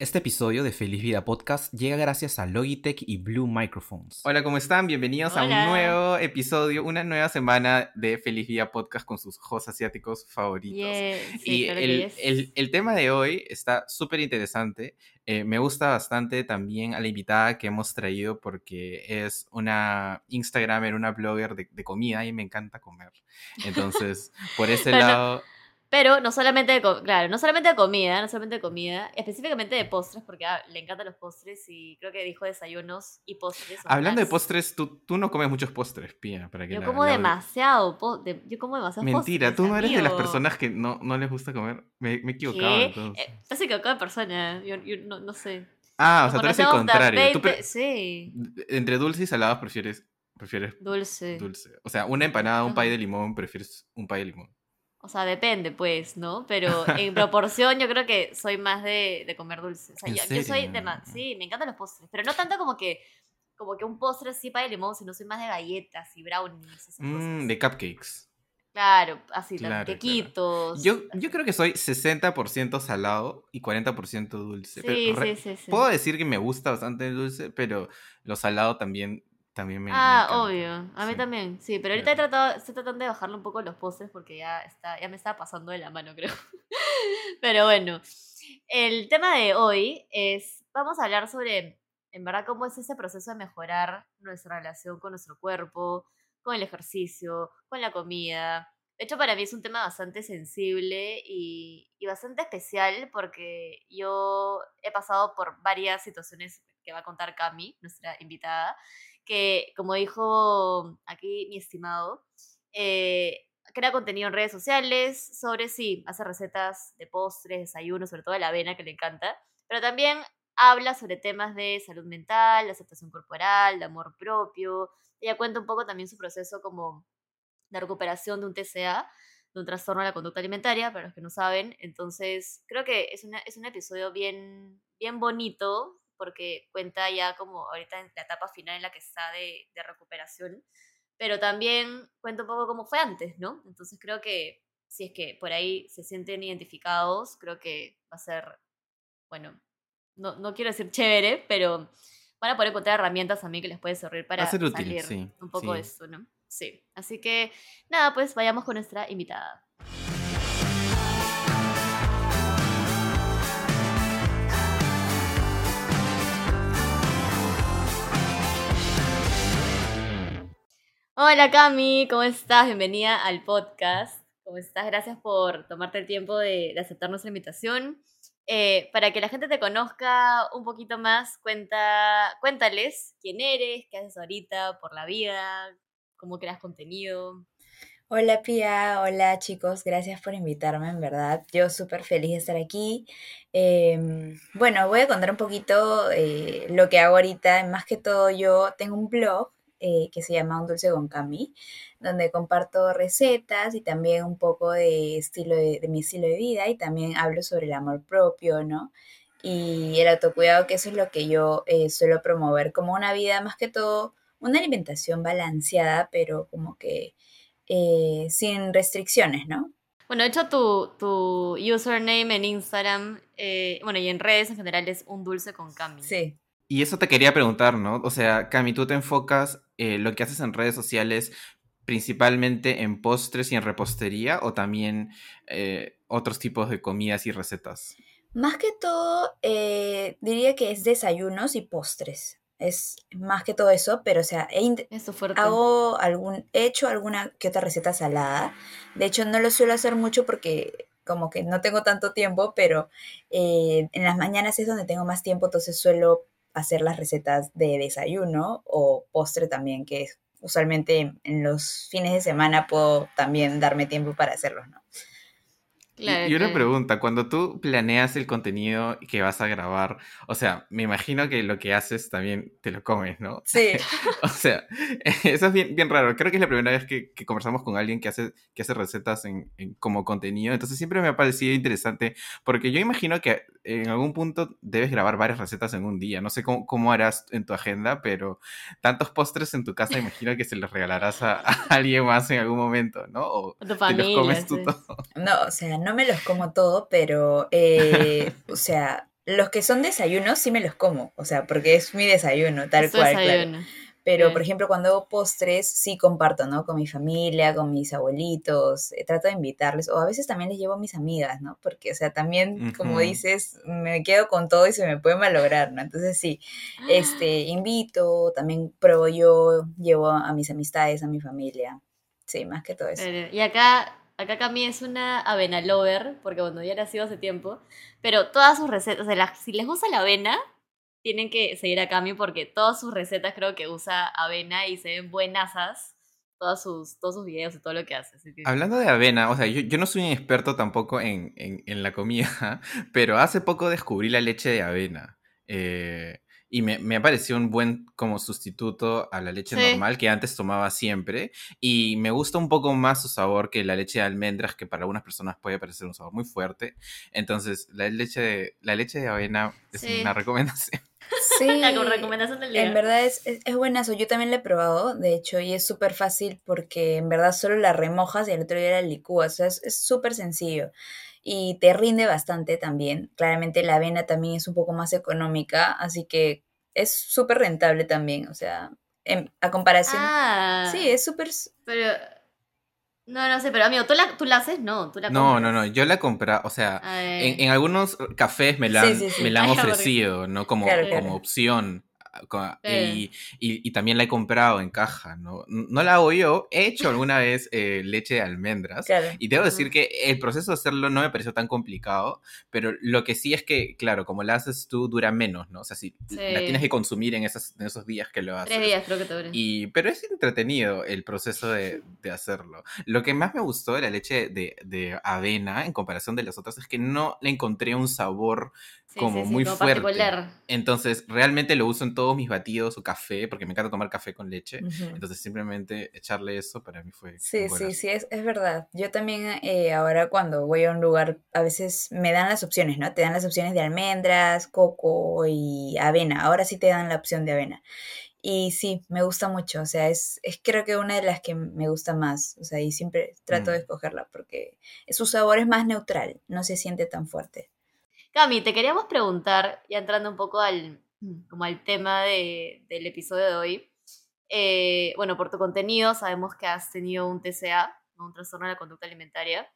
Este episodio de Feliz Vida Podcast llega gracias a Logitech y Blue Microphones. Hola, ¿cómo están? Bienvenidos a un nuevo episodio, una nueva semana de Feliz Vida Podcast con sus hosts asiáticos favoritos. Yeah, sí, y claro el, yes. el- el tema de hoy está súper interesante. Eh, me gusta bastante también a la invitada que hemos traído porque es una Instagramer, una blogger de, de comida y me encanta comer. Entonces, por ese lado... Pero no solamente de, claro, no solamente de comida, no solamente de comida, específicamente de postres, porque ah, le encantan los postres y creo que dijo desayunos y postres. Hablando de postres, tú, tú no comes muchos postres, Pía, para que Yo la- como la- demasiado, po- de- yo como demasiado Mentira, tú no eres de las personas que no, no les gusta comer. Me, me he equivocado ¿Qué? entonces. Eh, estás equivocado de persona, yo, yo no, no sé. Ah, o sea, tú eres el contrario. Tú 20 pre- Sí, entre dulce y salados prefieres, prefieres dulce. dulce. O sea, una empanada, un pay de limón, prefieres un pay de limón. O sea, depende, pues, ¿no? Pero en proporción yo creo que soy más de, de comer dulce. O sea, ¿En yo, yo soy de más... Sí, me encantan los postres. Pero no tanto como que como que un postre así para de limón, sino soy más de galletas y brownies. Esas Mm, cosas. de cupcakes. Claro, así, Claro, claro. quequitos. Yo, yo creo que soy 60% salado y 40% dulce. Sí, pero sí, sí, sí. Puedo decir que me gusta bastante el dulce, pero lo salado también, también me. me Ah, encanta. obvio. A mí Sí. también, sí. Pero ahorita he tratado, estoy tratando de bajarle un poco los postres porque ya está, ya me está pasando de la mano, creo. Pero bueno, el tema de hoy es, vamos a hablar sobre, en verdad, cómo es ese proceso de mejorar nuestra relación con nuestro cuerpo, con el ejercicio, con la comida. De hecho, para mí es un tema bastante sensible y, y bastante especial porque yo he pasado por varias situaciones que va a contar Cami, nuestra invitada, que como dijo aquí mi estimado, eh, crea contenido en redes sociales sobre sí, hace recetas de postres, desayunos, sobre todo de la avena que le encanta, pero también habla sobre temas de salud mental, de aceptación corporal, de amor propio. Ella cuenta un poco también su proceso como de recuperación de un TCA, de un trastorno de la conducta alimentaria, para los que no saben. Entonces, creo que es, una, es un episodio bien, bien bonito, porque cuenta ya como ahorita en la etapa final en la que está de, de recuperación, pero también cuenta un poco cómo fue antes, ¿no? Entonces creo que si es que por ahí se sienten identificados, creo que va a ser, bueno, no, no quiero decir chévere, pero van a poder encontrar herramientas también que les puede servir para útil, salir sí, un poco de sí. esto, ¿no? Sí, así que nada, pues vayamos con nuestra invitada. Hola Cami, ¿cómo estás? Bienvenida al podcast. ¿Cómo estás? Gracias por tomarte el tiempo de, de aceptar nuestra invitación. Eh, para que la gente te conozca un poquito más, cuenta, cuéntales quién eres, qué haces ahorita por la vida, cómo creas contenido. Hola Pia, hola chicos, gracias por invitarme, en verdad. Yo súper feliz de estar aquí. Em, bueno, voy a contar un poquito eh, lo que hago ahorita. Más que todo, yo tengo un blog eh, que se llama Un Dulce con Cami, donde comparto recetas y también un poco de estilo de, de mi estilo de vida y también hablo sobre el amor propio, ¿no? Y el autocuidado, que eso es lo que yo eh, suelo promover como una vida, más que todo, una alimentación balanceada, pero como que eh, sin restricciones, ¿no? Bueno, de hecho tu, tu username en Instagram, eh, bueno, y en redes en general es un dulce con Cami. Sí. Y eso te quería preguntar, ¿no? O sea, Cami, tú te enfocas eh, lo que haces en redes sociales principalmente en postres y en repostería o también eh, otros tipos de comidas y recetas. Más que todo, eh, diría que es desayunos y postres. Es más que todo eso, pero o sea, hago algún, he hecho alguna que otra receta salada. De hecho, no lo suelo hacer mucho porque como que no tengo tanto tiempo, pero eh, en las mañanas es donde tengo más tiempo, entonces suelo hacer las recetas de desayuno o postre también, que usualmente en, en los fines de semana puedo también darme tiempo para hacerlos, ¿no? Y- Claro, y una claro. pregunta, cuando tú planeas el contenido que vas a grabar, o sea, me imagino que lo que haces también te lo comes, ¿no? Sí. O sea, eso es bien, bien raro. Creo que es la primera vez que, que conversamos con alguien que hace, que hace recetas en, en- como contenido. Entonces siempre me ha parecido interesante porque yo imagino que en algún punto debes grabar varias recetas en un día. No sé cómo, cómo harás en tu agenda, pero tantos postres en tu casa imagino que se los regalarás a, a alguien más en algún momento, ¿no? O A tu te los comes tú sí. todo. No, o sea, no me los como todo, pero, eh, o sea, los que son desayunos sí me los como, o sea, porque es mi desayuno, tal Es cual, claro. Pero, Bien. por ejemplo, cuando hago postres, sí comparto, ¿no? Con mi familia, con mis abuelitos, eh, trato de invitarles, o a veces también les llevo a mis amigas, ¿no? Porque, o sea, también, como dices, me quedo con todo y se me puede malograr, ¿no? Entonces, sí, este, invito, también pruebo yo, llevo a mis amistades, a mi familia. Sí, más que todo eso. Y acá, acá Cami es una avena lover, porque bueno, ya nació hace tiempo, pero todas sus recetas, o sea, las- si les gusta la avena, tienen que seguir a Cami porque todas sus recetas creo que usa avena y se ven buenasas todas sus, todos sus videos y todo lo que hace. Hablando de avena, o sea, yo, yo no soy un experto tampoco en, en- en la comida, pero hace poco descubrí la leche de avena. eh, y me, me ha parecido un buen como sustituto a la leche Sí. normal que antes tomaba siempre. Y me gusta un poco más su sabor que la leche de almendras, que para algunas personas puede parecer un sabor muy fuerte. Entonces, la leche de, la leche de avena es Sí. una recomendación. Sí, La recomendación del día. En verdad es, es, es buenazo. Yo también la he probado, de hecho, y es súper fácil porque en verdad solo la remojas y al otro día la licúas. O sea, es es súper sencillo. Y te rinde bastante también. Claramente la avena también es un poco más económica, así que es súper rentable también. O sea, en- a comparación. Ah, Sí, es súper... pero... No, no sé, pero amigo, ¿tú la, tú la haces? No, tú la No, compras. no, no, yo la he comprado, o sea. En, en algunos cafés me la Sí, han, sí, sí. me la han Ay, porque- ofrecido, ¿no? Como, Claro, como claro. opción. Y, y- y también la he comprado en caja, ¿no? No la hago yo. He hecho alguna vez eh, leche de almendras. Claro. Y debo decir que el proceso de hacerlo no me pareció tan complicado, pero lo que sí es que, claro, como la haces tú, dura menos, ¿no? O sea, si la tienes que consumir en, esas, en esos días que lo haces. Tres días creo que te dura. Y, pero es entretenido el proceso de, de hacerlo. Lo que más me gustó de la leche de, de avena, en comparación de las otras, es que no le encontré un sabor Sí, como sí, muy como fuerte. Entonces, realmente lo uso en todos mis batidos o café, porque me encanta tomar café con leche. Ujú. Entonces, simplemente echarle eso para mí fue. Sí, sí, sí, es, es verdad. Yo también eh, ahora cuando voy a un lugar, a veces me dan las opciones, ¿no? Te dan las opciones de almendras, coco y avena. Ahora sí te dan la opción de avena. Y sí, me gusta mucho. O sea, es, es creo que una de las que me gusta más. O sea, y siempre trato de Mm. escogerla porque su sabor es más neutral, no se siente tan fuerte. Cami, te queríamos preguntar, ya entrando un poco al, como al tema de- del episodio de hoy. Eh, bueno, por tu contenido sabemos que has tenido un TCA, un trastorno de la conducta alimentaria,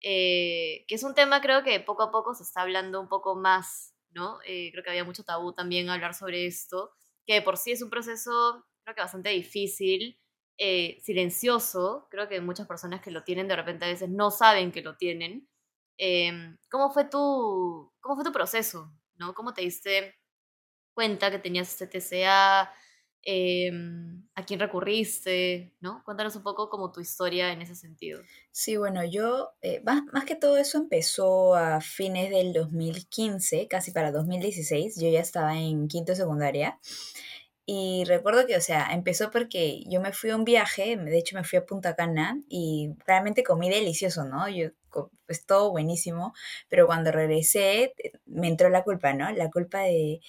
eh, que es un tema creo que poco a poco se está hablando un poco más, ¿no? Eh, creo que había mucho tabú también hablar sobre esto, que de por sí es un proceso creo que bastante difícil, eh, silencioso, creo que muchas personas que lo tienen de repente a veces no saben que lo tienen. Em, ¿cómo, fue tu, ¿Cómo fue tu proceso? ¿no? ¿Cómo te diste cuenta que tenías este TCA? Em, ¿A quién recurriste? ¿no? Cuéntanos un poco como tu historia en ese sentido. Sí, bueno, yo, eh, más, más que todo eso empezó a fines del 2015, casi para 2016. Yo ya estaba en quinto secundaria. Y recuerdo que, o sea, empezó porque yo me fui a un viaje, de hecho me fui a Punta Cana y realmente comí delicioso, ¿no? Yo, pues todo buenísimo, pero cuando regresé eh, me entró la culpa, ¿no? La culpa de,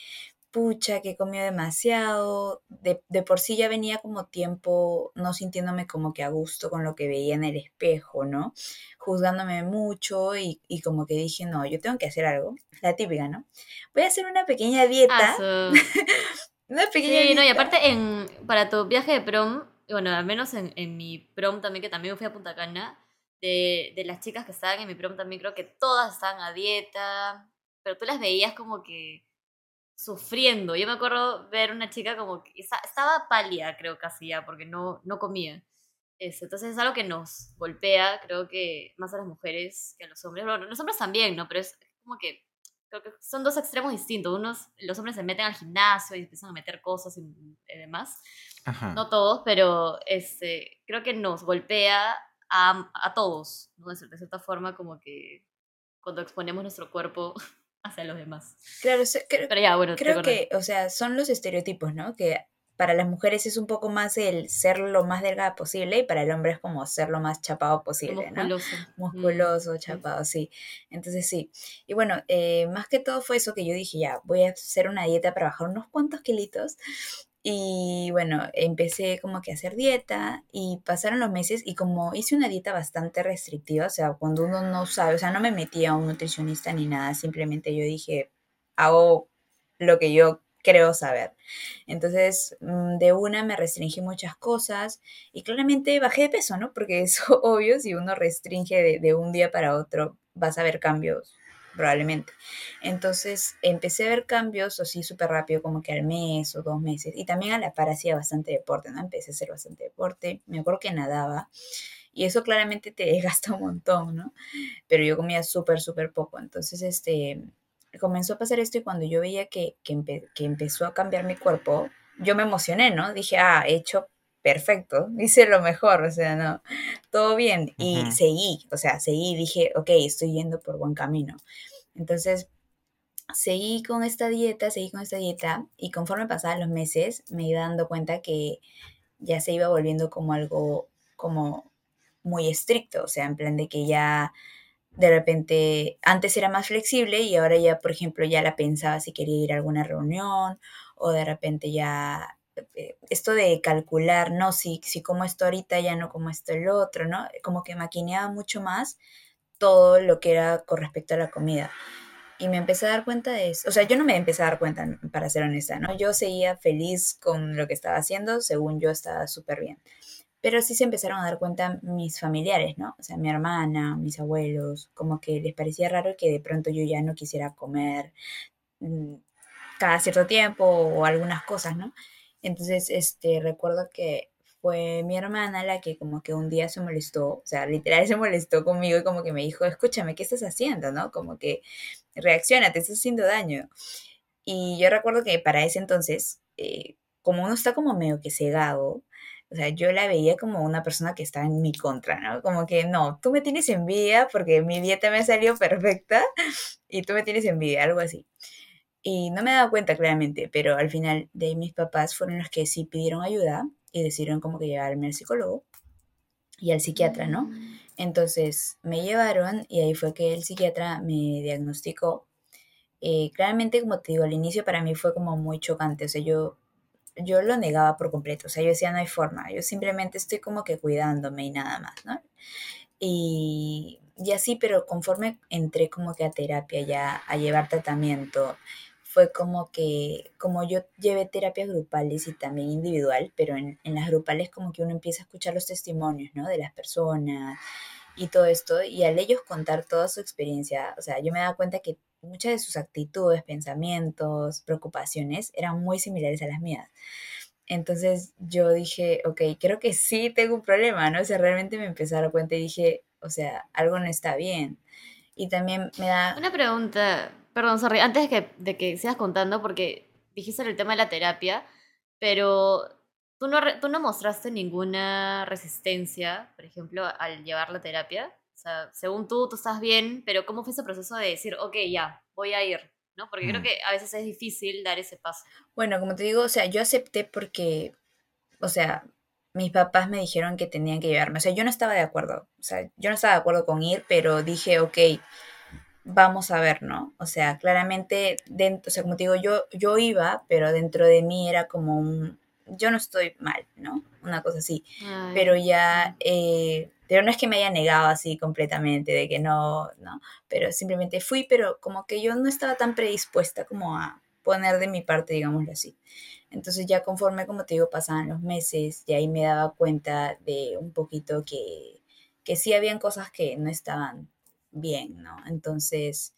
pucha, que comió demasiado, de, de por sí ya venía como tiempo no sintiéndome como que a gusto con lo que veía en el espejo, ¿no? Juzgándome mucho y, y como que dije, no, yo tengo que hacer algo, la típica, ¿no? Voy a hacer una pequeña dieta, una pequeña Sí, no, y dieta. aparte en, para tu viaje de prom, bueno, al menos en, en mi prom también, que también fui a Punta Cana, de, de las chicas que estaban en mi prom también creo que todas estaban a dieta, pero tú las veías como que sufriendo. Yo me acuerdo ver una chica como que esta- estaba pálida, creo casi ya, porque no, no comía. Eso, entonces es algo que nos golpea, creo que más a las mujeres que a los hombres. Bueno, los hombres también, ¿no? Pero es como que creo que son dos extremos distintos. Unos, los hombres se meten al gimnasio y empiezan a meter cosas y, y demás. Ajá. No todos, pero este, creo que nos golpea a, a todos, ¿no? De cier- de cierta forma, como que cuando exponemos nuestro cuerpo hacia los demás. Claro, creo, Pero ya, bueno, creo que, o sea, son los estereotipos, ¿no? Que para las mujeres es un poco más el ser lo más delgada posible y para el hombre es como ser lo más chapado posible, ¿no? musculoso. Mm, musculoso, chapado, sí. Entonces sí. Y bueno, eh, más que todo fue eso que yo dije, ya, voy a hacer una dieta para bajar unos cuantos kilitos. Y bueno, empecé como que a hacer dieta y pasaron los meses y como hice una dieta bastante restrictiva, o sea, cuando uno no sabe, o sea, no me metí a un nutricionista ni nada, simplemente yo dije, hago lo que yo creo saber. Entonces, mm, de una me restringí muchas cosas y claramente bajé de peso, ¿no? Porque es obvio, si uno restringe de, un día para otro, vas a ver cambios probablemente. Entonces empecé a ver cambios así súper rápido, como que al mes o dos meses. Y también a la par hacía bastante deporte, ¿no? Empecé a hacer bastante deporte. Me acuerdo que nadaba. Y eso claramente te desgasta un montón, ¿no? Pero yo comía súper, súper poco. Entonces, este, comenzó a pasar esto y cuando yo veía que, empezó a cambiar mi cuerpo, yo me emocioné, ¿no? Dije, ah, he hecho perfecto, hice lo mejor, o sea, no, todo bien. Y seguí, o sea, seguí, dije, ok, estoy yendo por buen camino. Entonces, seguí con esta dieta, seguí con esta dieta y conforme pasaban los meses me iba dando cuenta que ya se iba volviendo como algo como muy estricto, o sea, en plan de que ya de repente antes era más flexible y ahora ya, por ejemplo, ya la pensaba si quería ir a alguna reunión o de repente ya esto de calcular, ¿no? Si, si como esto ahorita ya no como esto el otro, ¿no? Como que maquineaba mucho más todo lo que era con respecto a la comida. Y me empecé a dar cuenta de eso. O sea, yo no me empecé a dar cuenta, para ser honesta, ¿no? Yo seguía feliz con lo que estaba haciendo, según yo estaba súper bien. Pero sí se empezaron a dar cuenta mis familiares, ¿no? O sea, mi hermana, mis abuelos, como que les parecía raro que de pronto yo ya no quisiera comer mm, cada cierto tiempo o algunas cosas, ¿no? Entonces, este, recuerdo que fue mi hermana la que como que un día se molestó, o sea, literal se molestó conmigo y como que me dijo, escúchame, ¿qué estás haciendo? ¿No? Como que reacciona, te estás haciendo daño. Y yo recuerdo que para ese entonces, eh, como uno está como medio que cegado, o sea, yo la veía como una persona que estaba en mi contra, ¿no? Como que no, tú me tienes envidia porque mi dieta me salió perfecta y tú me tienes envidia, algo así. Y no me he dado cuenta claramente, pero al final de mis papás fueron los que sí pidieron ayuda y decidieron como que llevarme al psicólogo y al psiquiatra, ¿no? Mm. Entonces me llevaron y ahí fue que el psiquiatra me diagnosticó. Eh, claramente, como te digo, al inicio para mí fue como muy chocante, o sea, yo yo lo negaba por completo, o sea, yo decía, no hay forma, yo simplemente estoy como que cuidándome y nada más, ¿no? Y, y así, pero conforme entré como que a terapia ya, a llevar tratamiento, fue como que, como yo llevé terapias grupales y también individual, pero en, en las grupales como que uno empieza a escuchar los testimonios, ¿no? De las personas y todo esto, y al ellos contar toda su experiencia, o sea, yo me daba cuenta que muchas de sus actitudes, pensamientos, preocupaciones eran muy similares a las mías. Entonces yo dije, ok, creo que sí tengo un problema, ¿no? O sea, realmente me empecé a dar cuenta y dije, o sea, algo no está bien. Y también me da... Una pregunta, perdón, sorry, antes de que, de que sigas contando, porque dijiste el tema de la terapia, pero tú no, tú no mostraste ninguna resistencia, por ejemplo, al llevar la terapia. O sea, según tú, tú estás bien, pero ¿cómo fue ese proceso de decir, ok, ya, voy a ir? ¿no? Porque creo mm. que a veces es difícil dar ese paso. Bueno, como te digo, o sea, yo acepté porque, o sea, mis papás me dijeron que tenían que llevarme. O sea, yo no estaba de acuerdo. O sea, yo no estaba de acuerdo con ir, pero dije, ok, vamos a ver, ¿no? O sea, claramente, dentro, o sea, como te digo, yo, yo iba, pero dentro de mí era como un, yo no estoy mal, ¿no? Una cosa así. pero ya, eh, pero no es que me haya negado así completamente, de que no, no, pero simplemente fui, pero como que yo no estaba tan predispuesta como a poner de mi parte, digámoslo así. Entonces ya conforme, como te digo, pasaban los meses y ahí me daba cuenta de un poquito que, que sí habían cosas que no estaban bien, ¿no? Entonces,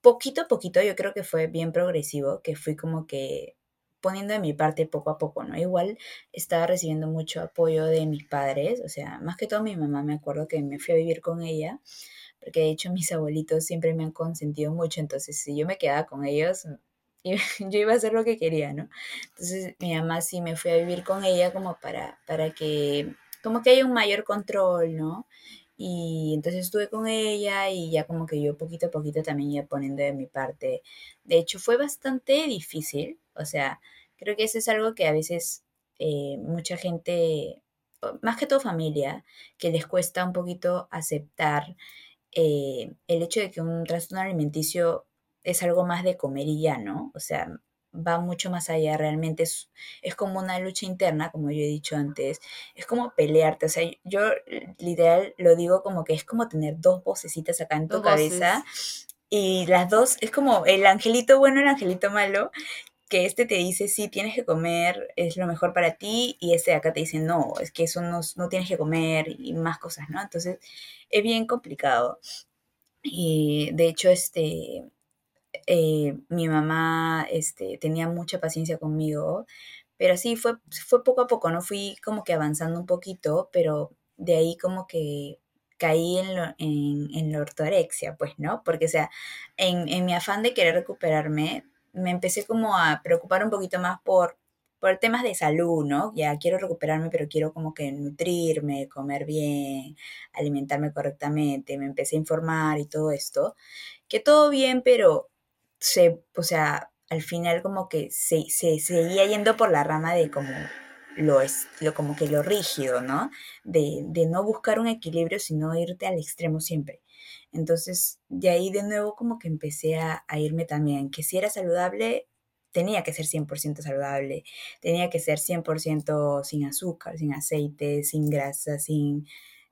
poquito a poquito yo creo que fue bien progresivo, que fui como que poniendo de mi parte poco a poco, ¿no? Igual estaba recibiendo mucho apoyo de mis padres, o sea, más que todo mi mamá, me acuerdo que me fui a vivir con ella, porque de hecho mis abuelitos siempre me han consentido mucho, entonces si yo me quedaba con ellos, yo iba a hacer lo que quería, ¿no? Entonces mi mamá sí me fui a vivir con ella como para, para que, como que haya un mayor control, ¿no? Y entonces estuve con ella y ya como que yo poquito a poquito también iba poniendo de mi parte. De hecho, fue bastante difícil. O sea, creo que eso es algo que a veces eh, mucha gente, más que todo familia, que les cuesta un poquito aceptar eh, el hecho de que un trastorno alimenticio es algo más de comer y ya, ¿no? O sea, va mucho más allá, realmente es, es, como una lucha interna, como yo he dicho antes, es como pelearte, o sea, yo literal lo digo como que es como tener dos vocecitas acá en tu cabeza Y las dos, es como el angelito bueno, el angelito malo, que este te dice, sí, tienes que comer, es lo mejor para ti, y este de acá te dice, no, es que eso no, no tienes que comer y más cosas, ¿no? Entonces, es bien complicado. Y de hecho, este, eh, mi mamá este, tenía mucha paciencia conmigo, pero sí, fue, fue poco a poco, ¿no? Fui como que avanzando un poquito, pero de ahí como que caí en, lo, en, la ortorexia, pues, ¿no? Porque, o sea, en, en mi afán de querer recuperarme, me empecé como a preocupar un poquito más por, por temas de salud, ¿no? Ya quiero recuperarme, pero quiero como que nutrirme, comer bien, alimentarme correctamente, me empecé a informar y todo esto, que todo bien, pero se, o sea, al final como que se, se seguía yendo por la rama de como lo es lo como que lo rígido, ¿no? De, de, no buscar un equilibrio, sino irte al extremo siempre. Entonces, de ahí de nuevo como que empecé a, a irme también, que si era saludable, tenía que ser 100% saludable, tenía que ser 100% sin azúcar, sin aceite, sin grasa, sin,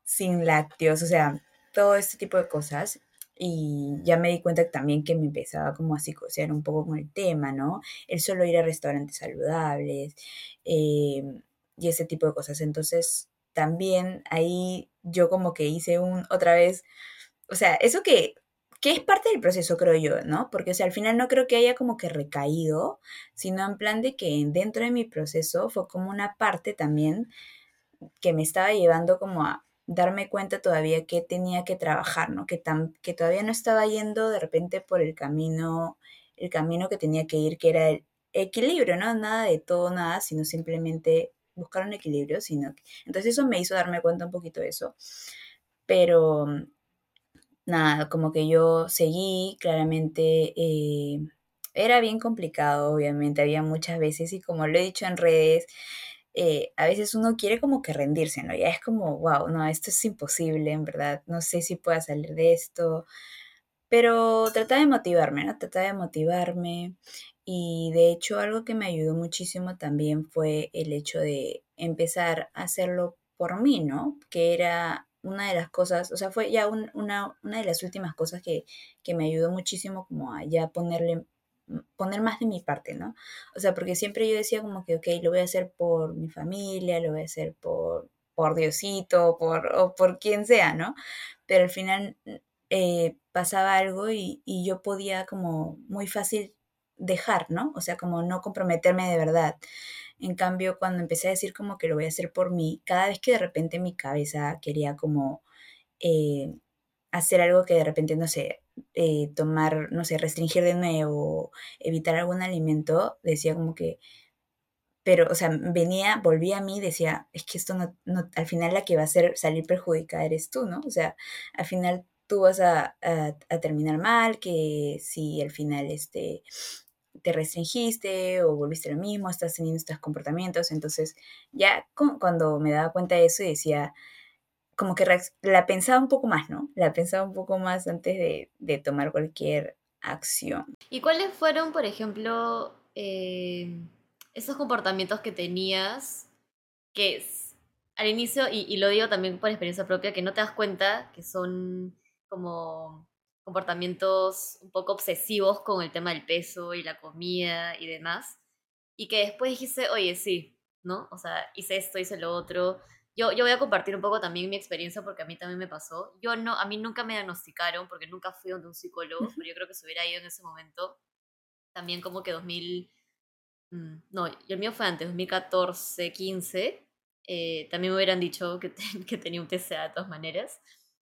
sin lácteos, o sea, todo este tipo de cosas. Y ya me di cuenta también que me empezaba como a psicosear un poco con el tema, ¿no? El solo ir a restaurantes saludables em, y ese tipo de cosas. Entonces, también ahí yo como que hice un, otra vez, o sea, eso que, que es parte del proceso, creo yo, ¿no? Porque, o sea, al final no creo que haya como que recaído, sino en plan de que dentro de mi proceso fue como una parte también que me estaba llevando como a darme cuenta todavía que tenía que trabajar, ¿no? Que, tan, que todavía no estaba yendo de repente por el camino, el camino que tenía que ir, que era el equilibrio, ¿no? Nada de todo, nada, sino simplemente buscar un equilibrio, sino que... Entonces eso me hizo darme cuenta un poquito de eso. Pero nada, como que yo seguí, claramente eh, era bien complicado, obviamente, había muchas veces y como lo he dicho en redes, eh, a veces uno quiere como que rendirse, ¿no? Ya es como, wow, no, esto es imposible, en verdad, no sé si pueda salir de esto, pero trataba de motivarme, ¿no? Trataba de motivarme y de hecho algo que me ayudó muchísimo también fue el hecho de empezar a hacerlo por mí, ¿no? Que era una de las cosas, o sea, fue ya una, una de las últimas cosas que, que me ayudó muchísimo como a ya ponerle poner más de mi parte, ¿no? O sea, porque siempre yo decía como que, ok, lo voy a hacer por mi familia, lo voy a hacer por, por Diosito, por, o por quien sea, ¿no? Pero al final eh, pasaba algo y, y, yo podía como muy fácil dejar, ¿no? O sea, como no comprometerme de verdad. En cambio, cuando empecé a decir como que lo voy a hacer por mí, cada vez que de repente mi cabeza quería como eh, hacer algo que de repente, no sé, eh, tomar, no sé, restringir de nuevo, evitar algún alimento, decía como que, pero, o sea, venía, volvía a mí, decía, es que esto no, al final la que va a ser salir perjudicada eres tú, ¿no? O sea, al final tú vas a, a, terminar mal, que si al final este, te restringiste o volviste lo mismo, estás teniendo estos comportamientos, entonces ya cuando me daba cuenta de eso decía, como que la pensaba un poco más, ¿no? La pensaba un poco más antes de, tomar cualquier acción. ¿Y cuáles fueron, por ejemplo, eh, esos comportamientos que tenías que al inicio, y, lo digo también por experiencia propia, que no te das cuenta que son como comportamientos un poco obsesivos con el tema del peso y la comida y demás, y que después dijiste, oye, sí, ¿no? O sea, hice esto, hice lo otro, yo, yo voy a compartir un poco también mi experiencia porque a mí también me pasó. Yo no, a mí nunca me diagnosticaron porque nunca fui donde un psicólogo, pero yo creo que se hubiera ido en ese momento. También como que 2000, mm, no, el mío fue antes, 2014, 15. Eh, también me hubieran dicho que, que tenía un TCA de todas maneras.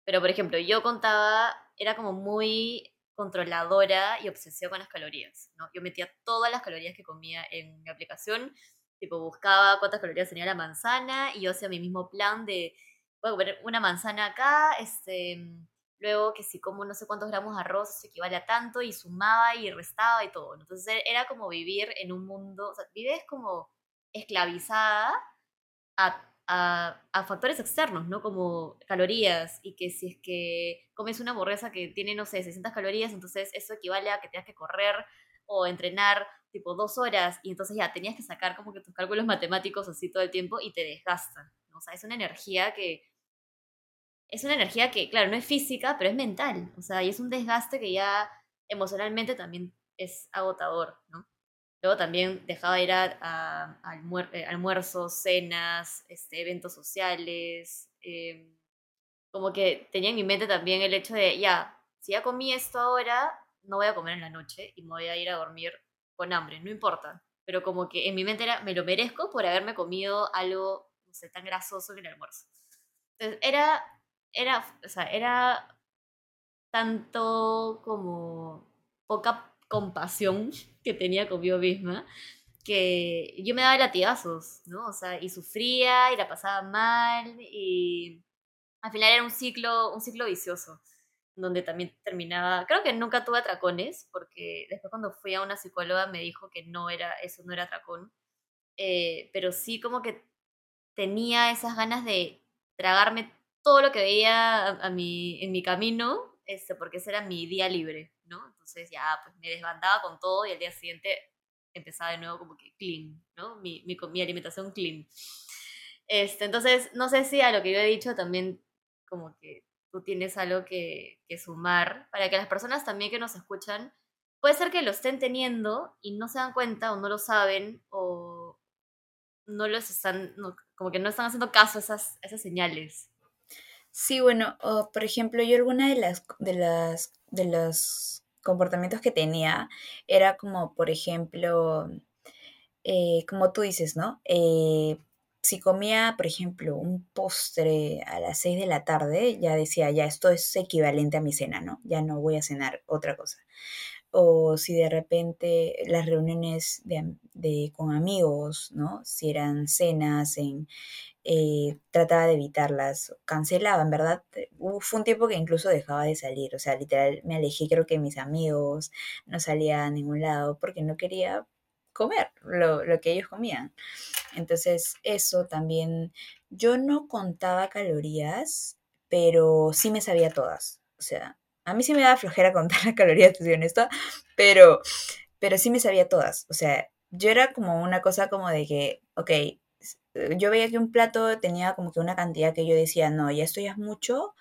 Pero, por ejemplo, yo contaba, era como muy controladora y obsesiva con las calorías. ¿no? Yo metía todas las calorías que comía en mi aplicación Tipo, buscaba cuántas calorías tenía la manzana y yo hacía mi mismo plan de, voy a comer una manzana acá, este, luego que si como no sé cuántos gramos de arroz, eso equivale a tanto, y sumaba y restaba y todo. Entonces era como vivir en un mundo, o sea, vives como esclavizada a, a, a, factores externos, ¿no? Como calorías, y que si es que comes una hamburguesa que tiene, no sé, 600 calorías, entonces eso equivale a que tengas que correr o entrenar tipo dos horas y entonces ya tenías que sacar como que tus cálculos matemáticos así todo el tiempo y te desgastan. O sea, es una energía que... Es una energía que, claro, no es física, pero es mental. O sea, y es un desgaste que ya emocionalmente también es agotador, ¿no? Luego también dejaba de ir a, eh, almuerzos, cenas, este, eventos sociales. Em, como que tenía en mi mente también el hecho de, ya, si ya comí esto ahora, no voy a comer en la noche y me voy a ir a dormir con hambre, no importa. Pero como que en mi mente era, me lo merezco por haberme comido algo, no sé, tan grasoso en el almuerzo. Entonces, era, era, o sea, era tanto como poca compasión que tenía conmigo misma que yo me daba latigazos, ¿no? O sea, y sufría y la pasaba mal y al final era un ciclo, un ciclo vicioso donde también terminaba, creo que nunca tuve atracones, porque después cuando fui a una psicóloga me dijo que no era, eso no era atracón, eh, pero sí como que tenía esas ganas de tragarme todo lo que veía a, mi, en mi camino, este, porque ese era mi día libre, ¿no? Entonces ya pues me desbandaba con todo y al día siguiente empezaba de nuevo como que clean, ¿no? Mi, mi, mi alimentación clean. Este, entonces, no sé si a lo que yo he dicho también como que tú tienes algo que, sumar para que las personas también que nos escuchan, puede ser que lo estén teniendo y no se dan cuenta o no lo saben o no los están, como que no están haciendo caso a esas, señales. Sí, bueno, por ejemplo, yo alguna de las, de las, de los comportamientos que tenía era como, por ejemplo, eh, como tú dices, ¿no? Eh, si comía, por ejemplo, un postre a las 6 de la tarde, ya decía, ya esto es equivalente a mi cena, ¿no? Ya no voy a cenar otra cosa. O si de repente las reuniones de, con amigos, ¿no? Si eran cenas, en, eh, trataba de evitarlas, cancelaba, en verdad. fue un tiempo que incluso dejaba de salir, o sea, literal me alejé, creo que mis amigos, no salía a ningún lado porque no quería comer lo, lo que ellos comían. Entonces, eso también, yo no contaba calorías, pero sí me sabía todas. O sea, a mí sí me daba flojera contar las calorías, soy honesta, pero, pero sí me sabía todas. O sea, yo era como una cosa como de que, ok, yo veía que un plato tenía como que una cantidad que yo decía, no, ya esto ya es mucho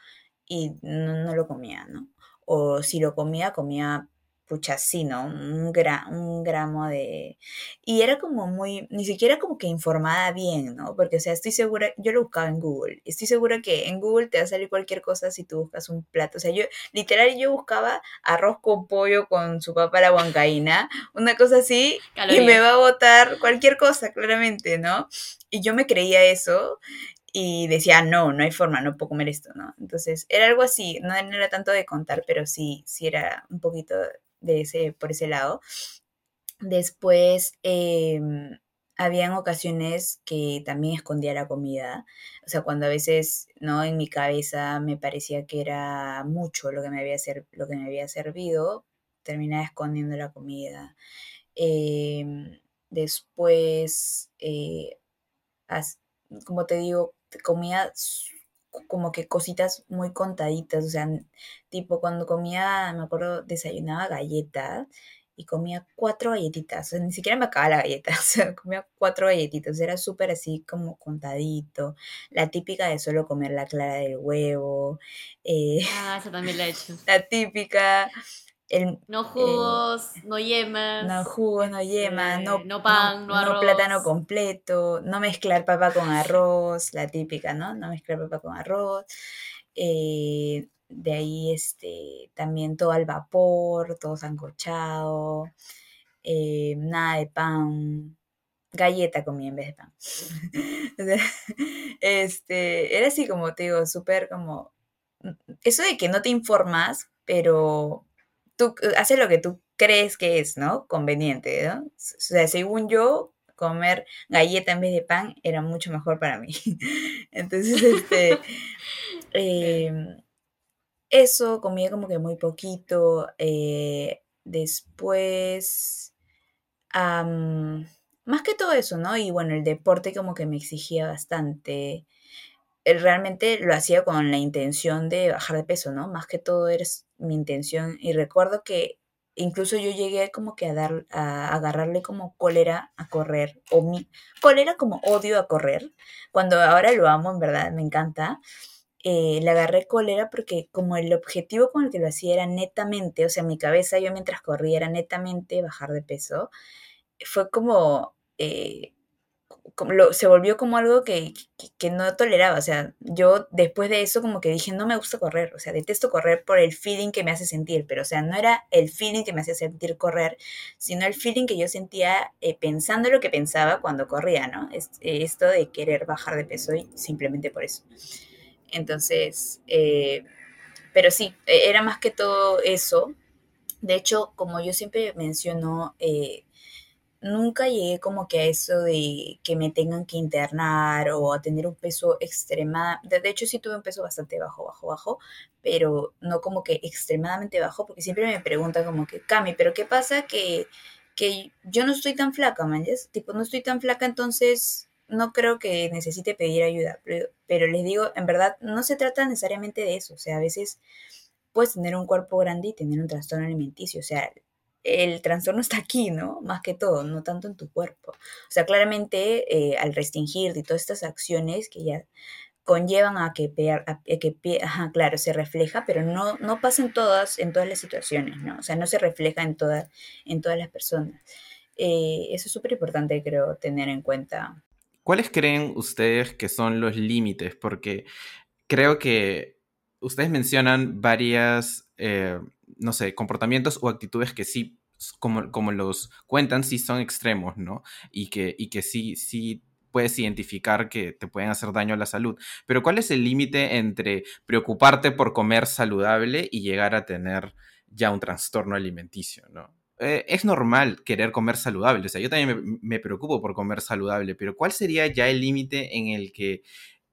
y no, no lo comía, ¿no? O si lo comía, comía pucha, sí, ¿no? Un, un gramo de... Y era como muy, ni siquiera como que informada bien, ¿no? Porque, o sea, estoy segura, yo lo buscaba en Google, estoy segura que en Google te va a salir cualquier cosa si tú buscas un plato. O sea, yo, literal, yo buscaba arroz con pollo con su papa la huancaína, una cosa así, y me va a botar cualquier cosa, claramente, ¿no? Y yo me creía eso y decía, no, no hay forma, no puedo comer esto, ¿no? Entonces, era algo así, no, era tanto de contar, pero sí, sí era un poquito de ese, por ese lado. Después, eh, habían ocasiones que también escondía la comida. O sea, cuando a veces, ¿no? En mi cabeza me parecía que era mucho lo que me había, lo que me había servido, terminaba escondiendo la comida. Em, después, eh, como te digo, comía como que cositas muy contaditas, o sea, tipo cuando comía, me acuerdo, desayunaba galletas y comía cuatro galletitas, o sea, ni siquiera me acababa la galleta, o sea, comía cuatro galletitas, era súper así como contadito, la típica de solo comer la clara del huevo. Eh, ah, eso también la he hecho. La típica, no jugos, no yemas. No jugos, no yemas, no, no pan, no, no, plátano completo, no mezclar papa con arroz, la típica, ¿no? No mezclar papa con arroz. Eh, de ahí este, también todo al vapor, todo sancochado, eh, nada de pan, galleta comía en vez de pan. este, era así como te digo, súper como... Mm, eso de que no te informas, pero tú eh, haces lo que tú crees que es, ¿no? Conveniente, ¿no? O sea, según yo, comer galleta en vez de pan era mucho mejor para mí. Entonces, este, em, eso comía como que muy poquito. Eh, después, más que todo eso, ¿no? Y bueno, el deporte como que me exigía bastante realmente lo hacía con la intención de bajar de peso, ¿no? Más que todo era mi intención. Y recuerdo que incluso yo llegué como que a dar, a agarrarle como cólera a correr, o mi cólera como odio a correr, cuando ahora lo amo, en verdad, me encanta. eh, le agarré cólera porque como el objetivo con el que lo hacía era netamente, o sea, mi cabeza yo mientras corría era netamente bajar de peso, fue como, eh, lo, se volvió como algo que, que, que, no toleraba, o sea, yo después de eso como que dije, no me gusta correr, o sea, detesto correr por el feeling que me hace sentir, pero o sea, no era el feeling que me hacía sentir correr, sino el feeling que yo sentía eh, pensando lo que pensaba cuando corría, ¿no? Es, esto de querer bajar de peso y simplemente por eso. Entonces, eh, pero sí, e, era más que todo eso. De hecho, como yo siempre menciono, eh, nunca llegué como que a eso de que me tengan que internar o a tener un peso extrema. De, de, hecho, sí tuve un peso bastante bajo, bajo, bajo, pero no como que extremadamente bajo, porque siempre me preguntan como que, Cami, pero ¿qué pasa que, que yo no estoy tan flaca, man? Tipo, no estoy tan flaca, entonces no creo que necesite pedir ayuda, pero, pero, les digo, en verdad, no se trata necesariamente de eso, o sea, a veces puedes tener un cuerpo grande y tener un trastorno alimenticio, o sea, el trastorno está aquí, ¿no? Más que todo, no tanto en tu cuerpo. O sea, claramente eh, al restringirte y todas estas acciones que ya conllevan a que, a que ajá, claro, se refleja, pero no, no pasa en todas, en todas las situaciones, ¿no? O sea, no se refleja en, todas en todas las personas. Eh, eso es súper importante, creo, tener en cuenta ¿Cuáles creen ustedes que son los límites? Porque creo que ustedes mencionan varias, eh, no sé, comportamientos o actitudes que sí, como, como los cuentan, sí son extremos, ¿no? Y que, y que sí, sí puedes identificar que te pueden hacer daño a la salud. Pero ¿cuál es el límite entre preocuparte por comer saludable y llegar a tener ya un trastorno alimenticio, ¿no? eh, es normal querer comer saludable. O sea, yo también me, me preocupo por comer saludable, pero ¿cuál sería ya el límite en el que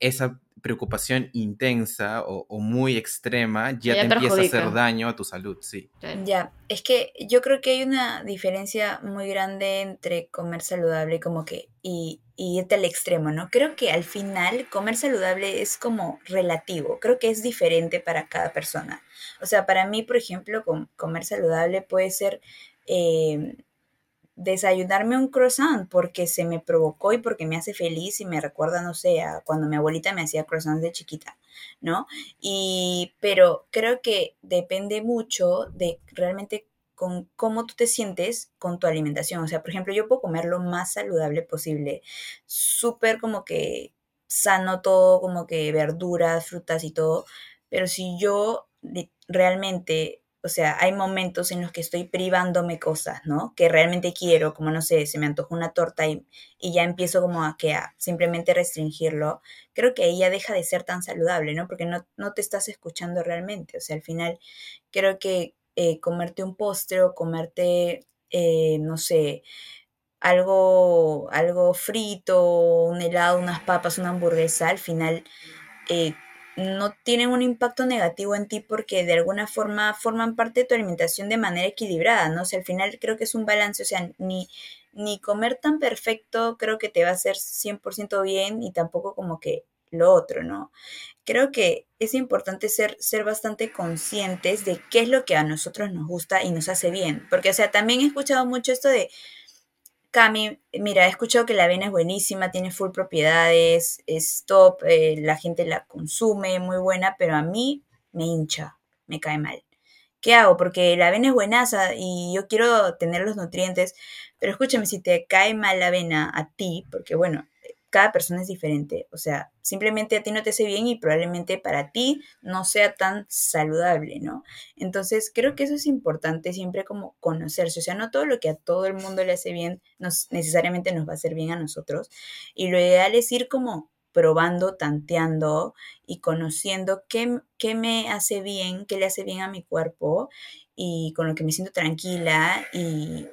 esa preocupación intensa o, o muy extrema ya, ya te perjudica. empieza a hacer daño a tu salud, sí. Ya, es que yo creo que hay una diferencia muy grande entre comer saludable como que y, y irte al extremo, ¿no? Creo que al final comer saludable es como relativo, creo que es diferente para cada persona. O sea, para mí, por ejemplo, com comer saludable puede ser eh, desayunarme un croissant porque se me provocó y porque me hace feliz y me recuerda, no sé, a cuando mi abuelita me hacía croissants de chiquita, ¿no? Y, pero creo que depende mucho de realmente con cómo tú te sientes con tu alimentación. O sea, por ejemplo, yo puedo comer lo más saludable posible, súper como que sano todo, como que verduras, frutas y todo, pero si yo realmente o sea, hay momentos en los que estoy privándome cosas, ¿no? Que realmente quiero, como no sé, se me antojó una torta y, y ya empiezo como a que a simplemente restringirlo. Creo que ahí ya deja de ser tan saludable, ¿no? Porque no, no te estás escuchando realmente. O sea, al final creo que eh, comerte un postre o comerte, eh, no sé, algo, algo frito, un helado, unas papas, una hamburguesa, al final eh, no tienen un impacto negativo en ti porque de alguna forma forman parte de tu alimentación de manera equilibrada, ¿no? O sea, al final creo que es un balance, o sea, ni, ni comer tan perfecto creo que te va a hacer 100% bien y tampoco como que lo otro, ¿no? Creo que es importante ser, ser bastante conscientes de qué es lo que a nosotros nos gusta y nos hace bien, porque, o sea, también he escuchado mucho esto de Cami, mira, he escuchado que la avena es buenísima, tiene full propiedades, es top, eh, la gente la consume, muy buena, pero a mí me hincha, me cae mal. ¿Qué hago? Porque la avena es buenaza y yo quiero tener los nutrientes, pero escúchame, si te cae mal la avena a ti, porque bueno, cada persona es diferente. O sea, simplemente a ti no te hace bien y probablemente para ti no sea tan saludable, ¿no? Entonces, creo que eso es importante siempre como conocerse. O sea, no todo lo que a todo el mundo le hace bien necesariamente nos va a hacer bien a nosotros. Y lo ideal es ir como probando, tanteando y conociendo qué, qué me hace bien, qué le hace bien a mi cuerpo y con lo que me siento tranquila y,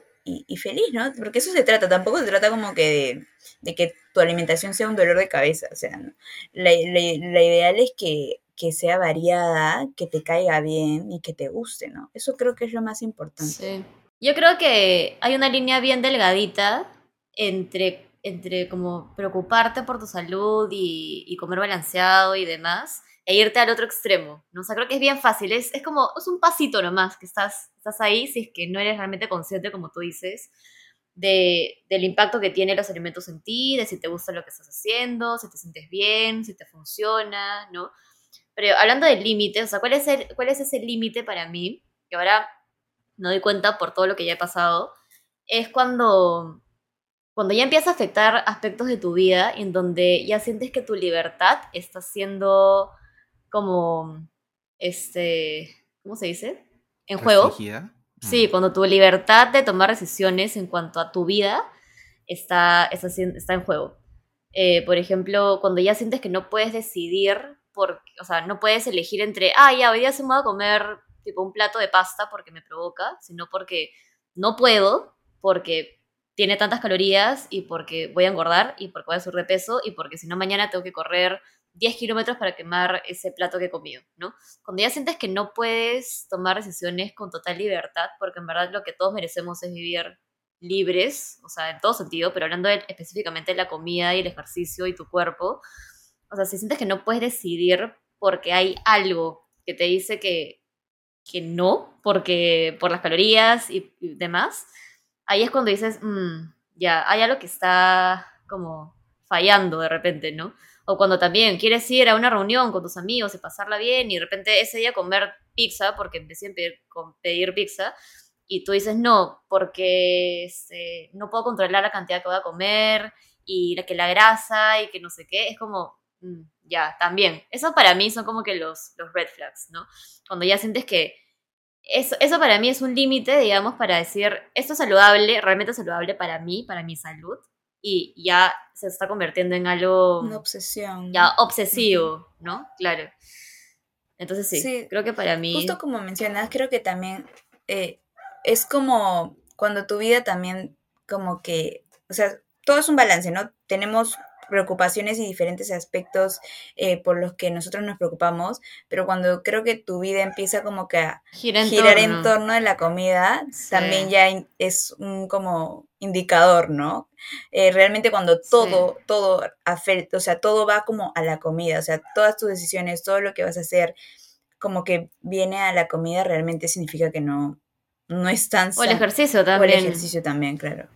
y, feliz, ¿no? Porque eso se trata, tampoco se trata como que de, que tu alimentación sea un dolor de cabeza, o sea, ¿no? la, la, la, ideal es que, que, sea variada, que te caiga bien y que te guste, ¿no? Eso creo que es lo más importante. Sí. Yo creo que hay una línea bien delgadita entre, entre como preocuparte por tu salud y comer balanceado y demás, e irte al otro extremo, ¿no? O sea, creo que es bien fácil, es, es como, es un pasito nomás que estás, estás ahí si es que no eres realmente consciente, como tú dices, de, del impacto que tienen los alimentos en ti, de si te gusta lo que estás haciendo, si te sientes bien, si te funciona, ¿no? Pero hablando del límite, o sea, ¿cuál es, el, ¿cuál es ese límite para mí? Que ahora no doy cuenta por todo lo que ya he pasado. Es cuando, cuando ya empieza a afectar aspectos de tu vida en donde ya sientes que tu libertad está siendo como, este, ¿cómo se dice? En juego. Sí, Mm. cuando tu libertad de tomar decisiones en cuanto a tu vida está, está en juego. Eh, por ejemplo, cuando ya sientes que no puedes decidir, por, o sea, no puedes elegir entre, ah, ya, hoy día se me va a comer tipo un plato de pasta porque me provoca, sino porque no puedo, porque tiene tantas calorías y porque voy a engordar y porque voy a subir de peso y porque si no mañana tengo que correr 10 kilómetros para quemar ese plato que he comido, ¿no? Cuando ya sientes que no puedes tomar decisiones con total libertad, porque en verdad lo que todos merecemos es vivir libres, o sea, en todo sentido, pero hablando específicamente de la comida y el ejercicio y tu cuerpo, o sea, si sientes que no puedes decidir porque hay algo que te dice que, que no, porque por las calorías y, y demás, ahí es cuando dices, "Mm, ya, hay algo que está como fallando de repente, ¿no? O cuando también quieres ir a una reunión con tus amigos y pasarla bien y de repente ese día comer pizza, porque deciden pedir, con- pedir pizza, y tú dices no, porque este, no puedo controlar la cantidad que voy a comer y la, que la grasa y que no sé qué, es como, mm, ya, también. Eso para mí son como que los, los red flags, ¿no? Cuando ya sientes que eso, eso para mí es un límite, digamos, para decir, esto es saludable, realmente saludable para mí, para mi salud, y ya se está convirtiendo en algo Una obsesión. ya obsesivo, ¿no? Claro. Entonces sí, Sí, creo que para mí... Justo como mencionas, creo que también eh, es como cuando tu vida también como que, o sea, todo es un balance, ¿no? Tenemos preocupaciones y diferentes aspectos eh, por los que nosotros nos preocupamos, pero cuando creo que tu vida empieza como que a gira en girar torno. en torno de la comida, Sí. también ya es un como indicador, ¿no? Eh, realmente cuando todo, todo afecta, o sea, todo va como a la comida, o sea, todas tus decisiones, todo lo que vas a hacer, como que viene a la comida, realmente significa que no, no es tan O el ejercicio O el también. ejercicio también, claro.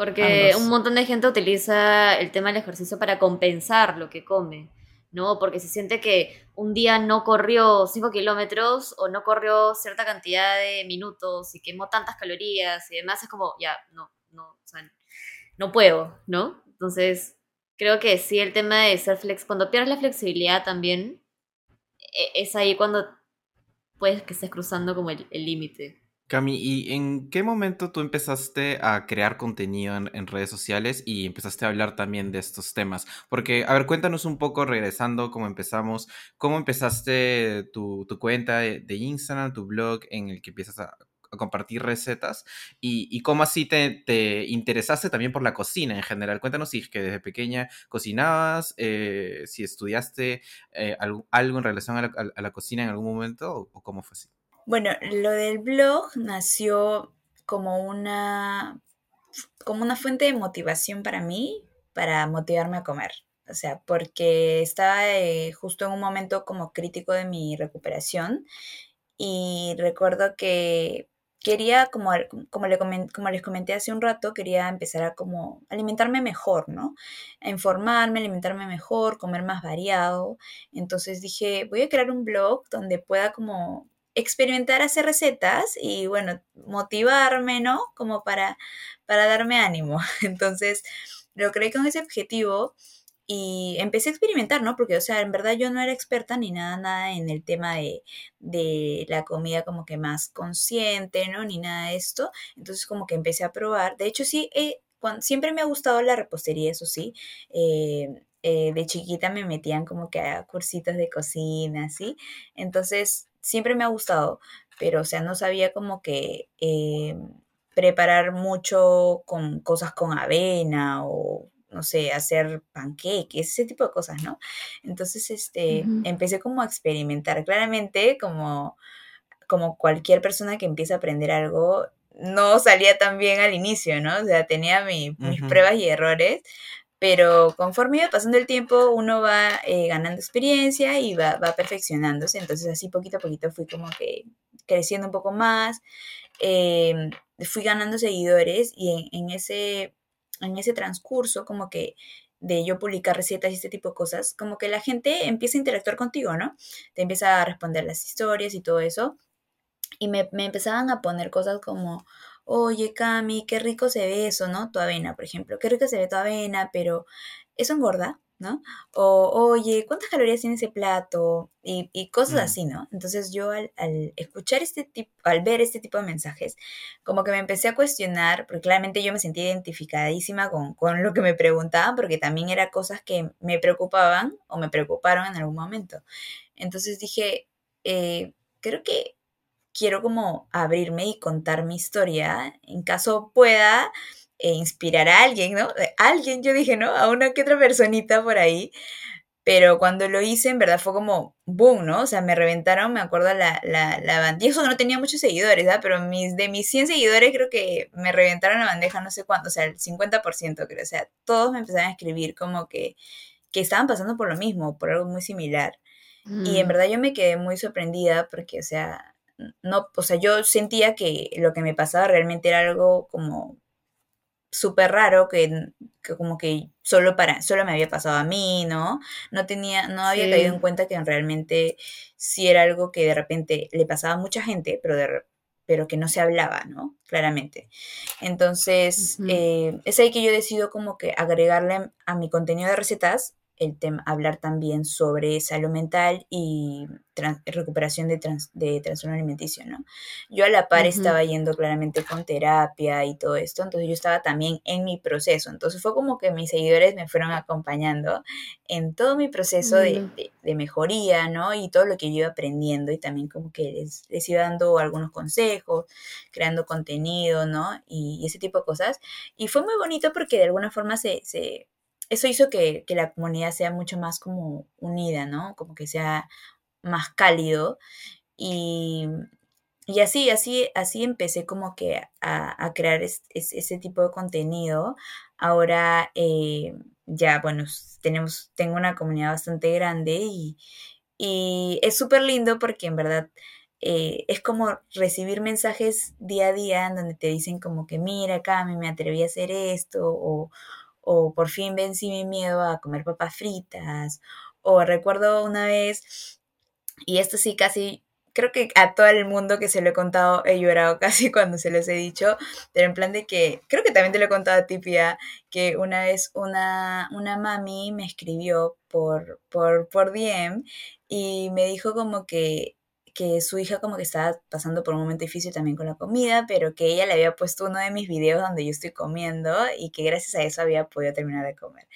Porque Ambos. un montón de gente utiliza el tema del ejercicio para compensar lo que come, ¿no? Porque se siente que un día no corrió 5 kilómetros o no corrió cierta cantidad de minutos y quemó tantas calorías y demás, es como, ya, no, no, o sea, no puedo, ¿no? Entonces, creo que sí, el tema de ser flex, cuando pierdes la flexibilidad también, e- es ahí cuando puedes que estés cruzando como el límite. Cami, ¿y en qué momento tú empezaste a crear contenido en, redes sociales y empezaste a hablar también de estos temas? Porque, a ver, cuéntanos un poco, regresando, cómo empezamos, cómo empezaste tu, tu cuenta de, Instagram, tu blog, en el que empiezas a, compartir recetas y, y cómo así te, te interesaste también por la cocina en general. Cuéntanos si que desde pequeña cocinabas, eh, si estudiaste eh, algo, algo en relación a la, a- a la cocina en algún momento o, o cómo fue así. Bueno, lo del blog nació como una, como una fuente de motivación para mí, para motivarme a comer. O sea, porque estaba eh, justo en un momento como crítico de mi recuperación y recuerdo que quería, como, como, le como les comenté hace un rato, quería empezar a como alimentarme mejor, ¿no? A informarme, alimentarme mejor, comer más variado. Entonces dije, voy a crear un blog donde pueda como experimentar hacer recetas y bueno, motivarme, ¿no? Como para, para darme ánimo. Entonces lo creé con ese objetivo y empecé a experimentar, ¿no? Porque, o sea, en verdad yo no era experta ni nada, nada en el tema de, de la comida como que más consciente, ¿no? Ni nada de esto. Entonces como que empecé a probar. De hecho, sí, eh, siempre me ha gustado la repostería, eso sí. Eh, eh, de chiquita me metían como que a cursitos de cocina, ¿sí? Entonces, siempre me ha gustado, pero, o sea, no sabía como que eh, preparar mucho con cosas con avena o, no sé, hacer panqueques, ese tipo de cosas, ¿no? Entonces, este, empecé como a experimentar. Claramente, como, como cualquier persona que empieza a aprender algo, no salía tan bien al inicio, ¿no? O sea, tenía mi- mis pruebas y errores, pero conforme iba pasando el tiempo, uno va eh, ganando experiencia y va, va perfeccionándose. Entonces, así poquito a poquito fui como que creciendo un poco más, eh, fui ganando seguidores y en, en ese, en ese transcurso como que de yo publicar recetas y este tipo de cosas, como que la gente empieza a interactuar contigo, ¿no? Te empieza a responder las historias y todo eso. Y me, me empezaban a poner cosas como, oye, Cami, qué rico se ve eso, ¿no? Tu avena, por ejemplo, qué rico se ve tu avena, pero ¿eso engorda? ¿no? O, oye, ¿cuántas calorías tiene ese plato? Y, cosas mm. así, ¿no? Entonces yo al, escuchar este tipo, al ver este tipo de mensajes, como que me empecé a cuestionar, porque claramente yo me sentí identificadísima con, con lo que me preguntaban, porque también eran cosas que me preocupaban o me preocuparon en algún momento. Entonces dije, eh, creo que quiero como abrirme y contar mi historia, en caso pueda e inspirar a alguien, ¿no? Alguien, yo dije, ¿no? A una que otra personita por ahí. Pero cuando lo hice, en verdad fue como boom, ¿no? O sea, me reventaron, me acuerdo la, la, la bandeja. Y eso que no tenía muchos seguidores, ¿ah? Pero mis, de mis 100 seguidores creo que me reventaron la bandeja no sé cuánto, o sea, el 50% creo. O sea, todos me empezaron a escribir como que, que estaban pasando por lo mismo, por algo muy similar. Y en mm. verdad yo me quedé muy sorprendida porque, o sea, no, o sea, yo sentía que lo que me pasaba realmente era algo como súper raro que, como que solo para solo me había pasado a mí, ¿no? No tenía no había caído en cuenta que realmente sí era algo que de repente le pasaba a mucha gente, pero de, pero que no se hablaba, ¿no? Claramente. Entonces, eh, es ahí que yo decido como que agregarle a mi contenido de recetas el tema, hablar también sobre salud mental y recuperación de, de trastorno alimenticio, ¿no? Yo a la par estaba yendo claramente con terapia y todo esto, entonces yo estaba también en mi proceso, entonces fue como que mis seguidores me fueron acompañando en todo mi proceso de, mejoría, ¿no? Y todo lo que yo iba aprendiendo y también como que les, les iba dando algunos consejos, creando contenido, ¿no? Y, ese tipo de cosas. Y fue muy bonito porque de alguna forma se eso hizo que, la comunidad sea mucho más como unida, ¿no? Como que sea más cálido. Y, así, así, así empecé como que a, crear ese tipo de contenido. Ahora eh, ya, bueno, tenemos, tengo una comunidad bastante grande y, es súper lindo porque en verdad eh, es como recibir mensajes día a día en donde te dicen como que mira, Cami, me atreví a hacer esto o por fin vencí mi miedo a comer papas fritas, o recuerdo una vez, y esto sí casi, creo que a todo el mundo que se lo he contado he llorado casi cuando se los he dicho, pero en plan de que, creo que también te lo he contado a ti, Pia, que una vez una, una mami me escribió por, por, por DM y me dijo como que que su hija como que estaba pasando por un momento difícil también con la comida, pero que ella le había puesto uno de mis videos donde yo estoy comiendo y que gracias a eso había podido terminar de comer.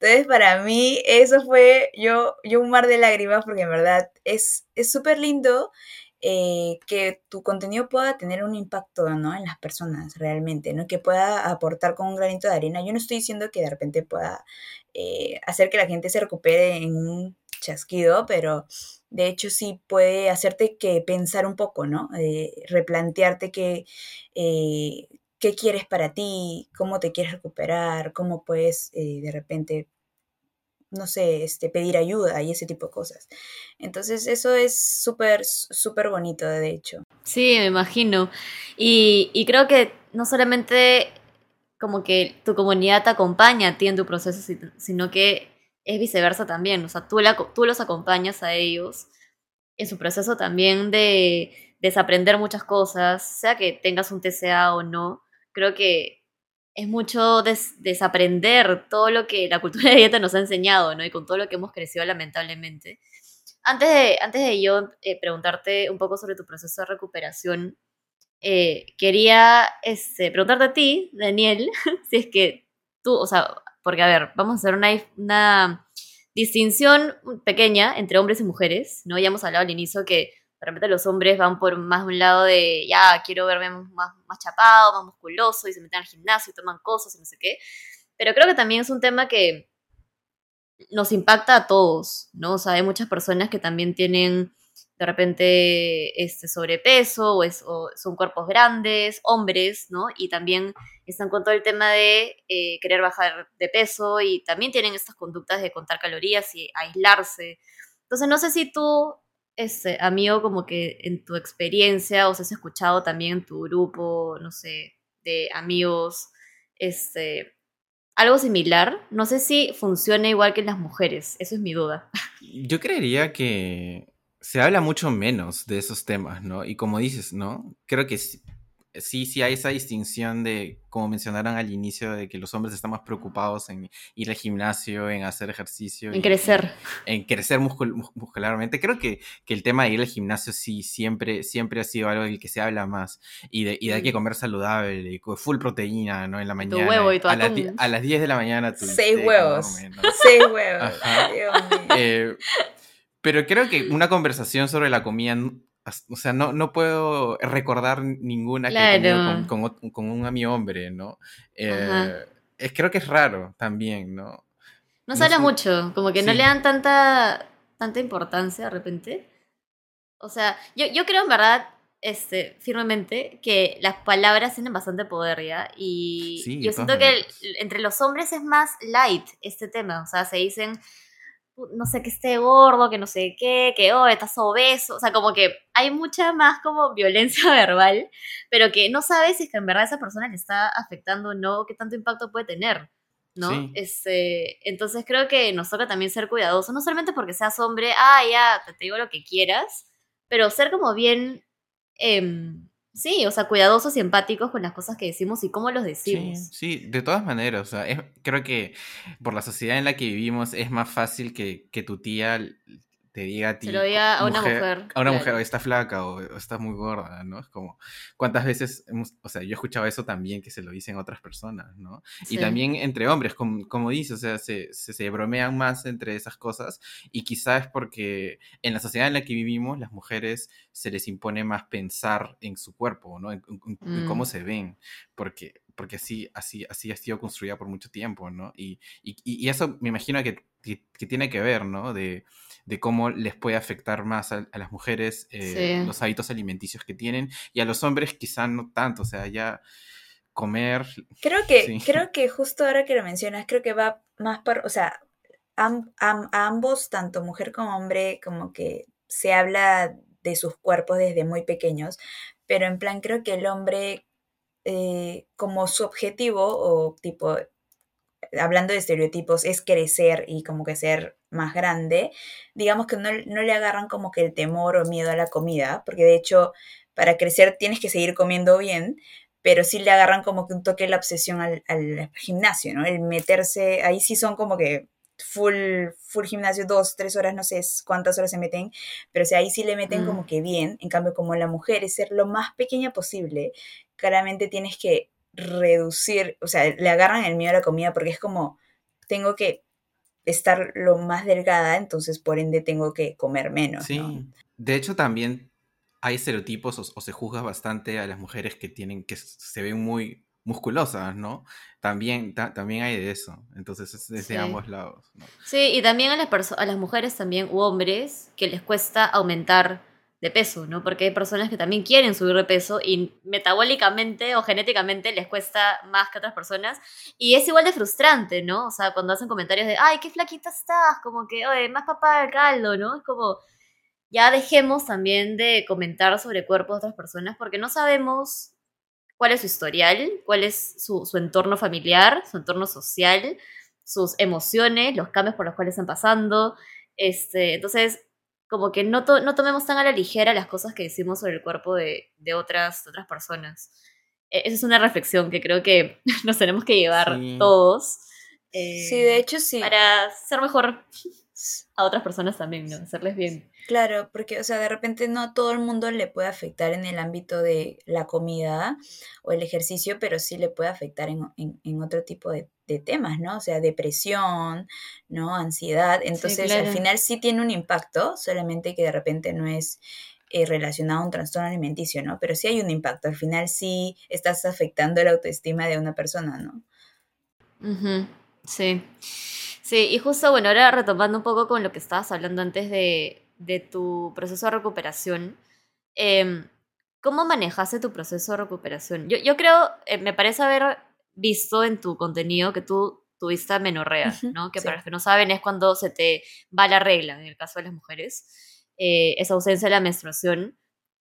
Entonces, para mí, eso fue yo, yo un mar de lágrimas porque en verdad es súper lindo eh, que tu contenido pueda tener un impacto ¿no? en las personas realmente, ¿no? que pueda aportar con un granito de arena. Yo no estoy diciendo que de repente pueda eh, hacer que la gente se recupere en un chasquido, pero de hecho sí puede hacerte que pensar un poco, ¿no? Eh, replantearte que, eh, qué quieres para ti, cómo te quieres recuperar, cómo puedes eh, de repente, no sé, este, pedir ayuda y ese tipo de cosas. Entonces eso es súper, súper bonito, de hecho. Sí, me imagino. Y, y creo que no solamente como que tu comunidad te acompaña a ti en tu proceso, sino que es viceversa también, o sea, tú, los acompañas a ellos en su proceso también de desaprender muchas cosas, sea que tengas un TCA o no, creo que es mucho desaprender todo lo que la cultura de dieta nos ha enseñado, ¿no? Y con todo lo que hemos crecido lamentablemente. Antes de, antes de yo eh, preguntarte un poco sobre tu proceso de recuperación, eh, quería este, preguntarte a ti, Daniel, si es que tú, o sea, porque, a ver, vamos a hacer una, una distinción pequeña entre hombres y mujeres, ¿no? Ya hemos hablado al inicio que de repente los hombres van por más un lado de, ya, quiero verme más, más chapado, más musculoso, y se meten al gimnasio y toman cosas y no sé qué. Pero creo que también es un tema que nos impacta a todos, ¿no? O sea, hay muchas personas que también tienen de repente este, sobrepeso o, es, son cuerpos grandes, hombres, ¿no? Y también están con todo el tema de eh, querer bajar de peso y también tienen estas conductas de contar calorías y aislarse. Entonces, no sé si tú, este, amigo, como que en tu experiencia o has escuchado también en tu grupo, no sé, de amigos, este, algo similar. No sé si funciona igual que en las mujeres, eso es mi duda. Yo creería que se habla mucho menos de esos temas, ¿no? Y como dices, ¿no? Creo que sí, sí hay esa distinción de, como mencionaron al inicio, de que los hombres están más preocupados en ir al gimnasio, en hacer ejercicio. En crecer. En, crecer muscularmente. Creo que, que, el tema de ir al gimnasio sí siempre, siempre ha sido algo del que se habla más. Y de, y de hay que comer saludable, y full proteína, ¿no? En la mañana. Tu huevo y tu a, las, a las 10 de la mañana. Tu Seis huevos. Seis huevos. Eh, pero creo que una conversación sobre la comida o sea, no, no puedo recordar ninguna que con, con, un amigo hombre, ¿no? Eh, es, creo que es raro también, ¿no? No, se habla mucho, como que no le dan tanta, tanta importancia de repente. O sea, yo, yo creo en verdad, este, firmemente, que las palabras tienen bastante poder, ¿ya? Y yo siento que entre los hombres es más light este tema, o sea, se dicen no sé, que esté gordo, que no sé qué, que, oh, estás obeso, o sea, como que hay mucha más como violencia verbal, pero que no sabes si es que en verdad esa persona le está afectando o no, qué tanto impacto puede tener, ¿no? Este, entonces creo que nos toca también ser cuidadosos, no solamente porque seas hombre, ah, ya, te, digo lo que quieras, pero ser como bien... Em, Sí, o sea, cuidadosos y empáticos con las cosas que decimos y cómo los decimos. Sí, de todas maneras, o sea, creo que por la sociedad en la que vivimos es más fácil que, que tu tía te diga a ti. Se lo diga a una mujer. a una mujer, o está flaca o, está muy gorda, ¿no? Es como, ¿cuántas veces hemos, o sea, yo he escuchado eso también que se lo dicen otras personas, ¿no? Y también entre hombres, como, como dice, o sea, se, se, bromean más entre esas cosas y quizás es porque en la sociedad en la que vivimos, las mujeres se les impone más pensar en su cuerpo, ¿no? En, cómo mm. se ven, porque porque así, así, así ha sido construida por mucho tiempo, ¿no? Y, y, y eso me imagino que, que, que, tiene que ver, ¿no? De, de cómo les puede afectar más a, las mujeres eh, los hábitos alimenticios que tienen y a los hombres quizá no tanto, o sea, ya comer. Creo que, creo que justo ahora que lo mencionas, creo que va más por, o sea, a ambos, tanto mujer como hombre, como que se habla de sus cuerpos desde muy pequeños, pero en plan creo que el hombre eh, como su objetivo o tipo hablando de estereotipos, es crecer y como que ser más grande, digamos que no, le agarran como que el temor o miedo a la comida, porque de hecho para crecer tienes que seguir comiendo bien, pero sí le agarran como que un toque la obsesión al, gimnasio, ¿no? El meterse, ahí sí son como que full, full gimnasio, dos, tres horas, no sé cuántas horas se meten, pero o ahí sí le meten como mm. que bien, en cambio como la mujer es ser lo más pequeña posible, claramente tienes que reducir, o sea, le agarran el miedo a la comida porque es como, tengo que estar lo más delgada, entonces por ende tengo que comer menos. Sí, de hecho también hay estereotipos o, se juzga bastante a las mujeres que tienen, que se ven muy musculosas, ¿no? También, también hay de eso, entonces es desde ambos lados. Sí, y también a las, a las mujeres también, u hombres, que les cuesta aumentar de peso, ¿no? Porque hay personas que también quieren subir de peso y metabólicamente o genéticamente les cuesta más que otras personas. Y es igual de frustrante, ¿no? O sea, cuando hacen comentarios de, ay, qué flaquita estás, como que, oye, más papá del caldo, ¿no? Es como, ya dejemos también de comentar sobre cuerpos de otras personas porque no sabemos cuál es su historial, cuál es su, su entorno familiar, su entorno social, sus emociones, los cambios por los cuales están pasando. Este, entonces, como que no, no tomemos tan a la ligera las cosas que decimos sobre el cuerpo de, de otras, otras personas. E, esa es una reflexión que creo que nos tenemos que llevar todos. sí, de hecho sí. Para ser mejor a otras personas también, ¿no? Hacerles bien. Claro, porque, o sea, de repente no a todo el mundo le puede afectar en el ámbito de la comida o el ejercicio, pero sí le puede afectar en, otro tipo de, temas, ¿no? O sea, depresión, ¿no? Ansiedad. Entonces, al final sí tiene un impacto, solamente que de repente no es eh, relacionado a un trastorno alimenticio, ¿no? Pero sí hay un impacto. Al final sí estás afectando la autoestima de una persona, ¿no? Sí. Sí, y justo, bueno, ahora retomando un poco con lo que estabas hablando antes de, de tu proceso de recuperación, em, ¿cómo manejaste tu proceso de recuperación? Yo, yo creo, eh, me parece haber visto en tu contenido que tú tuviste amenorrea, ¿no? Que para los que no saben es cuando se te va la regla, en el caso de las mujeres, eh, esa ausencia de la menstruación.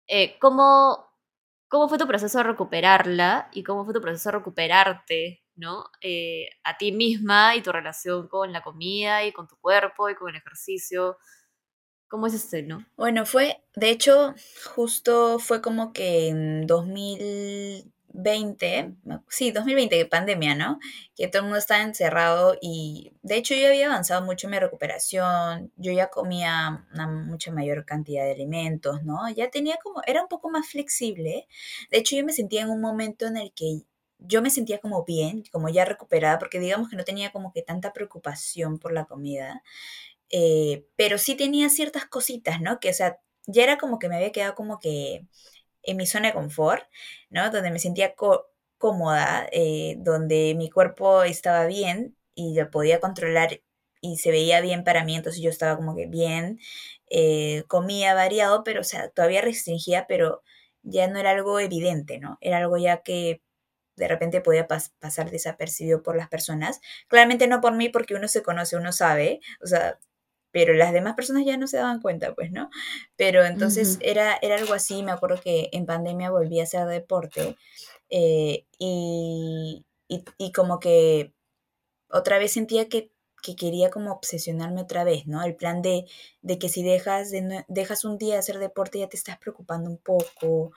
Eh, ¿cómo, ¿Cómo fue tu proceso de recuperarla y cómo fue tu proceso de recuperarte ¿no? Eh, a ti misma y tu relación con la comida y con tu cuerpo y con el ejercicio. ¿Cómo es este, no? Bueno, fue, de hecho, justo fue como que en 2020, sí, 2020, pandemia, ¿no? Que todo el mundo estaba encerrado y de hecho yo había avanzado mucho en mi recuperación, yo ya comía una mucha mayor cantidad de alimentos, ¿no? Ya tenía como, era un poco más flexible. De hecho yo me sentía en un momento en el que yo me sentía como bien, como ya recuperada, porque digamos que no tenía como que tanta preocupación por la comida. Eh, pero sí tenía ciertas cositas, ¿no? Que, o sea, ya era como que me había quedado como que en mi zona de confort, ¿no? Donde me sentía cómoda, eh, donde mi cuerpo estaba bien y lo podía controlar y se veía bien para mí, entonces yo estaba como que bien, eh, comía variado, pero, o sea, todavía restringía, pero ya no era algo evidente, ¿no? Era algo ya que de repente podía pasar desapercibido por las personas. Claramente no por mí, porque uno se conoce, uno sabe, o sea, pero las demás personas ya no se daban cuenta, pues, ¿no? Pero entonces era, era algo así, me acuerdo que en pandemia volví a hacer deporte eh, y, y, como que otra vez sentía que, que, quería como obsesionarme otra vez, ¿no? El plan de, de que si dejas, de, dejas un día de hacer deporte ya te estás preocupando un poco,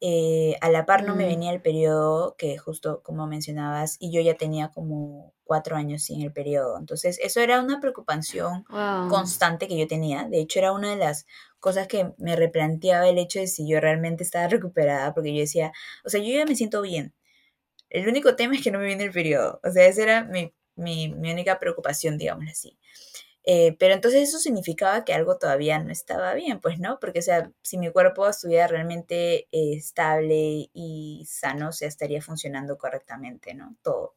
eh, a la par no me mm. venía el periodo, que justo como mencionabas, y yo ya tenía como cuatro años sin el periodo. Entonces, eso era una preocupación constante que yo tenía. De hecho, era una de las cosas que me replanteaba el hecho de si yo realmente estaba recuperada, porque yo decía, o sea, yo ya me siento bien. El único tema es que no me viene el periodo. O sea, esa era mi, mi, única preocupación, digamos así. Eh, pero entonces eso significaba que algo todavía no estaba bien, pues, ¿no? Porque, o sea, si mi cuerpo estuviera realmente eh, estable y sano, o sea, estaría funcionando correctamente, ¿no? Todo.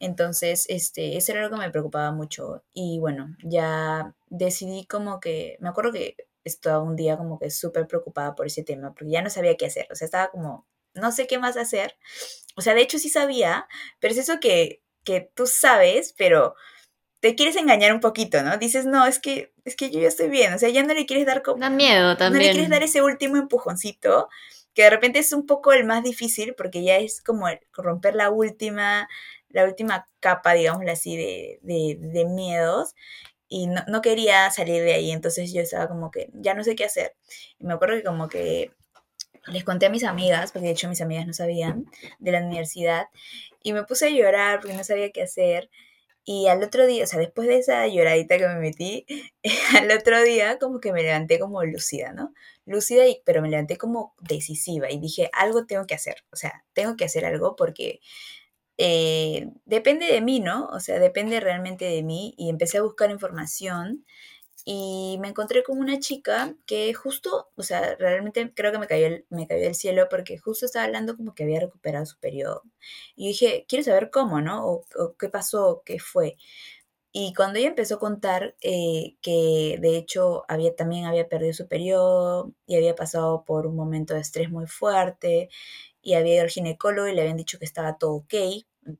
Entonces, este, eso era algo que me preocupaba mucho. Y bueno, ya decidí como que, me acuerdo que estaba un día como que súper preocupada por ese tema, porque ya no sabía qué hacer, o sea, estaba como, no sé qué más hacer. O sea, de hecho sí sabía, pero es eso que, que tú sabes, pero te quieres engañar un poquito, ¿no? Dices, no, es que, es que yo ya estoy bien, o sea, ya no le quieres dar como... Da miedo también. No le quieres dar ese último empujoncito, que de repente es un poco el más difícil, porque ya es como romper la última, la última capa, digámoslo así, de, de, de miedos, y no, no, quería salir de ahí, entonces yo estaba como que, ya no sé qué hacer. Y me acuerdo que como que les conté a mis amigas, porque de hecho mis amigas no sabían, de la universidad, y me puse a llorar porque no sabía qué hacer. Y al otro día, o sea, después de esa lloradita que me metí, al otro día como que me levanté como lúcida, ¿no? Lúcida, y, pero me levanté como decisiva y dije, algo tengo que hacer, o sea, tengo que hacer algo porque eh, depende de mí, ¿no? O sea, depende realmente de mí y empecé a buscar información y me encontré con una chica que justo, o sea, realmente creo que me cayó, el, me cayó el cielo porque justo estaba hablando como que había recuperado su periodo. Y dije, quiero saber cómo, ¿no? O, qué pasó, qué fue. Y cuando ella empezó a contar eh, que de hecho había, también había perdido su periodo y había pasado por un momento de estrés muy fuerte y había ido al ginecólogo y le habían dicho que estaba todo ok,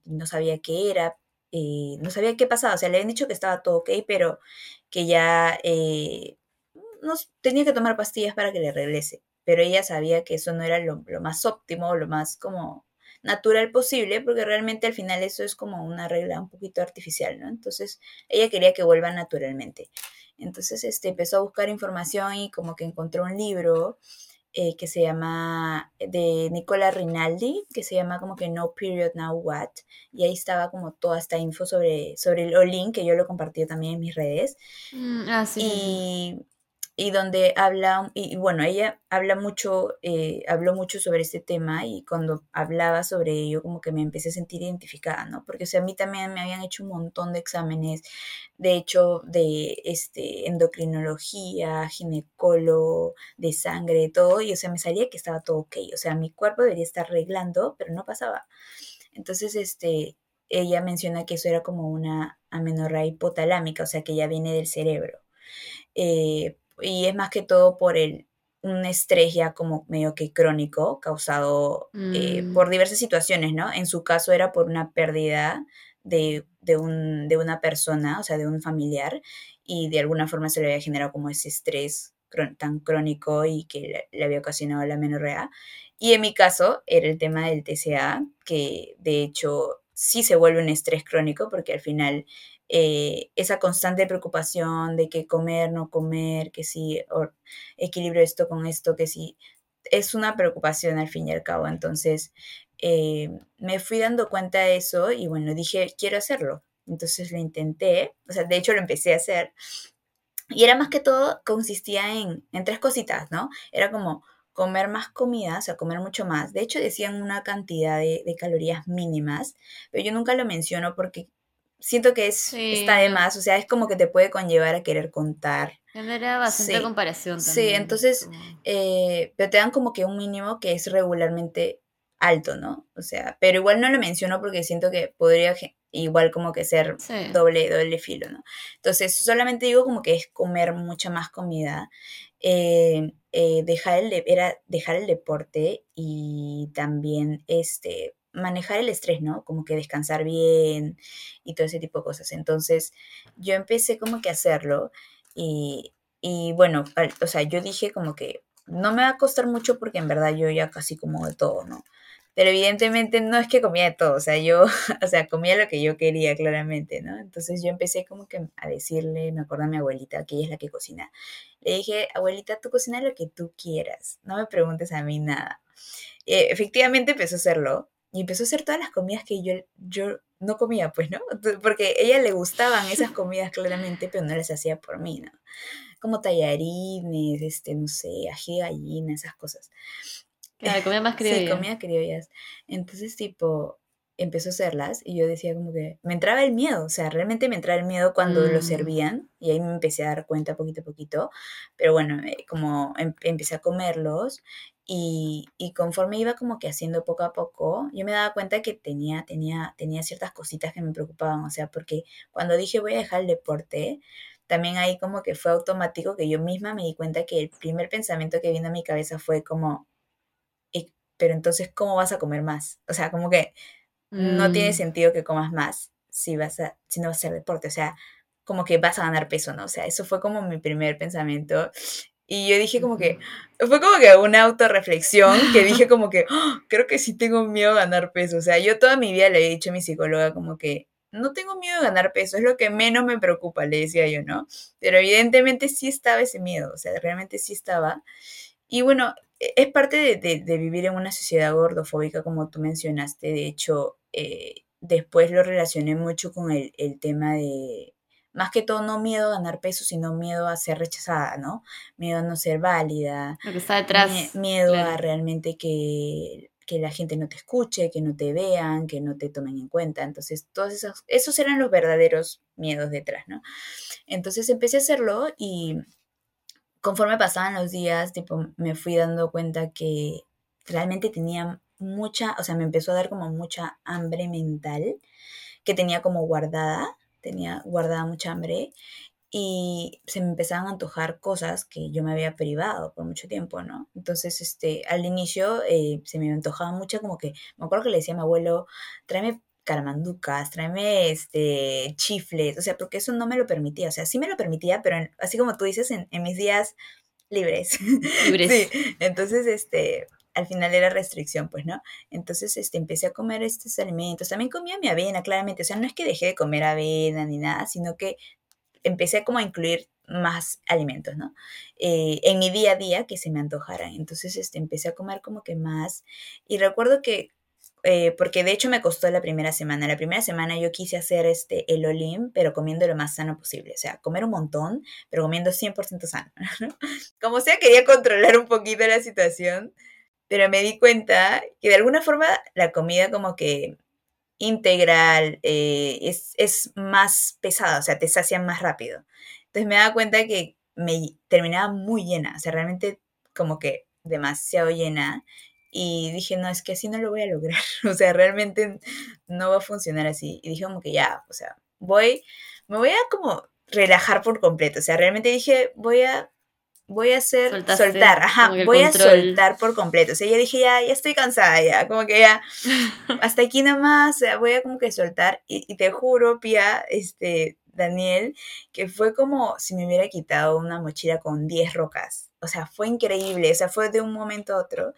no sabía qué era, no sabía qué pasaba, o sea, le habían dicho que estaba todo ok, pero que ya eh, tenía que tomar pastillas para que le regrese, pero ella sabía que eso no era lo, más óptimo, lo más como natural posible, porque realmente al final eso es como una regla un poquito artificial, ¿no? Entonces ella quería que vuelva naturalmente. Entonces este, empezó a buscar información y como que encontró un libro eh, que se llama, de Nicola Rinaldi, que se llama como que No Period Now What, y ahí estaba como toda esta info sobre, sobre el Olin, que yo lo compartí también en mis redes. Mm, ah, y y donde habla, y bueno, ella habla mucho, eh, habló mucho sobre este tema y cuando hablaba sobre ello como que me empecé a sentir identificada, ¿no? Porque o sea, a mí también me habían hecho un montón de exámenes, de hecho, de este, endocrinología, ginecólogo, de sangre, todo, y o sea, me salía que estaba todo ok, o sea, mi cuerpo debería estar arreglando, pero no pasaba. Entonces, este, ella menciona que eso era como una amenorrea hipotalámica, o sea, que ya viene del cerebro. Eh, y es más que todo por el, un estrés ya como medio que crónico causado eh, mm. por diversas situaciones, ¿no? En su caso era por una pérdida de, de, un, de una persona, o sea, de un familiar, y de alguna forma se le había generado como ese estrés tan crónico y que le, había ocasionado la menorrea. Y en mi caso era el tema del TCA, que de hecho sí se vuelve un estrés crónico porque al final eh, esa constante preocupación de que comer, no comer, que si equilibrio esto con esto, que si es una preocupación al fin y al cabo. Entonces eh, me fui dando cuenta de eso y bueno, dije, quiero hacerlo. Entonces lo intenté, o sea, de hecho lo empecé a hacer. Y era más que todo, consistía en, en tres cositas, ¿no? Era como comer más comida, o sea, comer mucho más. De hecho, decían una cantidad de, calorías mínimas, pero yo nunca lo menciono porque siento que es, está de más, o sea, es como que te puede conllevar a querer contar. Genera bastante comparación también. Sí, entonces, eh, pero te dan como que un mínimo que es regularmente alto, ¿no? O sea, pero igual no lo menciono porque siento que podría igual como que ser doble, doble filo, ¿no? Entonces, solamente digo como que es comer mucha más comida, eh, eh, dejar, el era dejar el deporte y también este, manejar el estrés, ¿no? Como que descansar bien y todo ese tipo de cosas. Entonces, yo empecé como que a hacerlo y, y bueno, o sea, yo dije como que no me va a costar mucho porque en verdad yo ya casi como de todo, ¿no? Pero evidentemente no es que comía de todo, o sea, yo, o sea, comía lo que yo quería claramente, ¿no? Entonces yo empecé como que a decirle, me acuerdo a mi abuelita, que ella es la que cocina, le dije, abuelita, tú cocina lo que tú quieras, no me preguntes a mí nada. Eh, efectivamente empezó a hacerlo y empezó a hacer todas las comidas que yo, yo no comía, pues, ¿no? Porque a ella le gustaban esas comidas claramente, pero no las hacía por mí, ¿no? Como tallarines, este, no sé, ají de gallina, esas cosas. Claro, comía más criollas. Sí, comía criollas. Entonces, tipo, empezó a hacerlas y yo decía como que me entraba el miedo, o sea, realmente me entraba el miedo cuando lo mm. servían y ahí me empecé a dar cuenta poquito a poquito, pero bueno, eh, como em, empecé a comerlos y, y, conforme iba como que haciendo poco a poco, yo me daba cuenta que tenía, tenía, tenía ciertas cositas que me preocupaban, o sea, porque cuando dije voy a dejar el deporte, también ahí como que fue automático que yo misma me di cuenta que el primer pensamiento que vino a mi cabeza fue como, pero entonces, ¿cómo vas a comer más? O sea, como que no tiene mm. sentido que comas más si, vas a, si no vas a hacer deporte, o sea, como que vas a ganar peso, ¿no? O sea, eso fue como mi primer pensamiento. Y yo dije como que, fue como que una autorreflexión que dije como que, ¡Ah! creo que sí tengo miedo a ganar peso. O sea, yo toda mi vida le he dicho a mi psicóloga como que, no tengo miedo a ganar peso, es lo que menos me preocupa, le decía yo, ¿no? Pero evidentemente sí estaba ese miedo, o sea, realmente sí estaba. Y bueno, e, es parte de, vivir en una sociedad gordofóbica, como tú mencionaste. De hecho, eh, después lo relacioné mucho con el, tema de, más que todo, no miedo a ganar peso, sino miedo a ser rechazada, ¿no? Miedo a no ser válida. Lo que está detrás. miedo a realmente que, que, la gente no te escuche, que no te vean, que no te tomen en cuenta. Entonces, todos esos, esos eran los verdaderos miedos detrás, ¿no? Entonces empecé a hacerlo y conforme pasaban los días, tipo, me fui dando cuenta que realmente tenía mucha, o sea, me empezó a dar como mucha hambre mental, que tenía como guardada, tenía guardada mucha hambre, y se me empezaban a antojar cosas que yo me había privado por mucho tiempo, ¿no? Entonces, este, al inicio eh, se me antojaba mucho como que, me acuerdo que le decía a mi abuelo, tráeme caramanducas, tráeme este, chifles, o sea, porque eso no me lo permitía, o sea, sí me lo permitía, pero así como tú dices, en, mis días libres. Libres. sí, entonces, este, al final era restricción, pues, ¿no? Entonces, este, empecé a comer estos alimentos, también comía mi avena, claramente, o sea, no es que dejé de comer avena ni nada, sino que empecé como a incluir más alimentos, ¿no? Eh, en mi día a día que se me antojaran. Entonces, este, empecé a comer como que más. Y recuerdo que eh, porque de hecho me costó la primera semana. La primera semana yo quise hacer este, el Olim, pero comiendo lo más sano posible. O sea, comer un montón, pero comiendo 100% sano. Como sea, quería controlar un poquito la situación, pero me di cuenta que de alguna forma la comida como que integral eh, es, es más pesada, o sea, te sacia más rápido. Entonces me daba cuenta que me terminaba muy llena, o sea, realmente como que demasiado llena y dije, no, es que así no lo voy a lograr. O sea, realmente no va a funcionar así. Y dije como que ya, o sea, voy, me voy a como relajar por completo. O sea, realmente dije, voy a, voy a hacer, soltar, ajá, voy a soltar por completo. O sea, ya dije, ya, ya estoy cansada, ya, como que ya, hasta aquí nomás, o sea, voy a como que soltar. Y, y te juro, Pia, este, Daniel, que fue como si me hubiera quitado una mochila con 10 rocas. O sea, fue increíble, o sea, fue de un momento a otro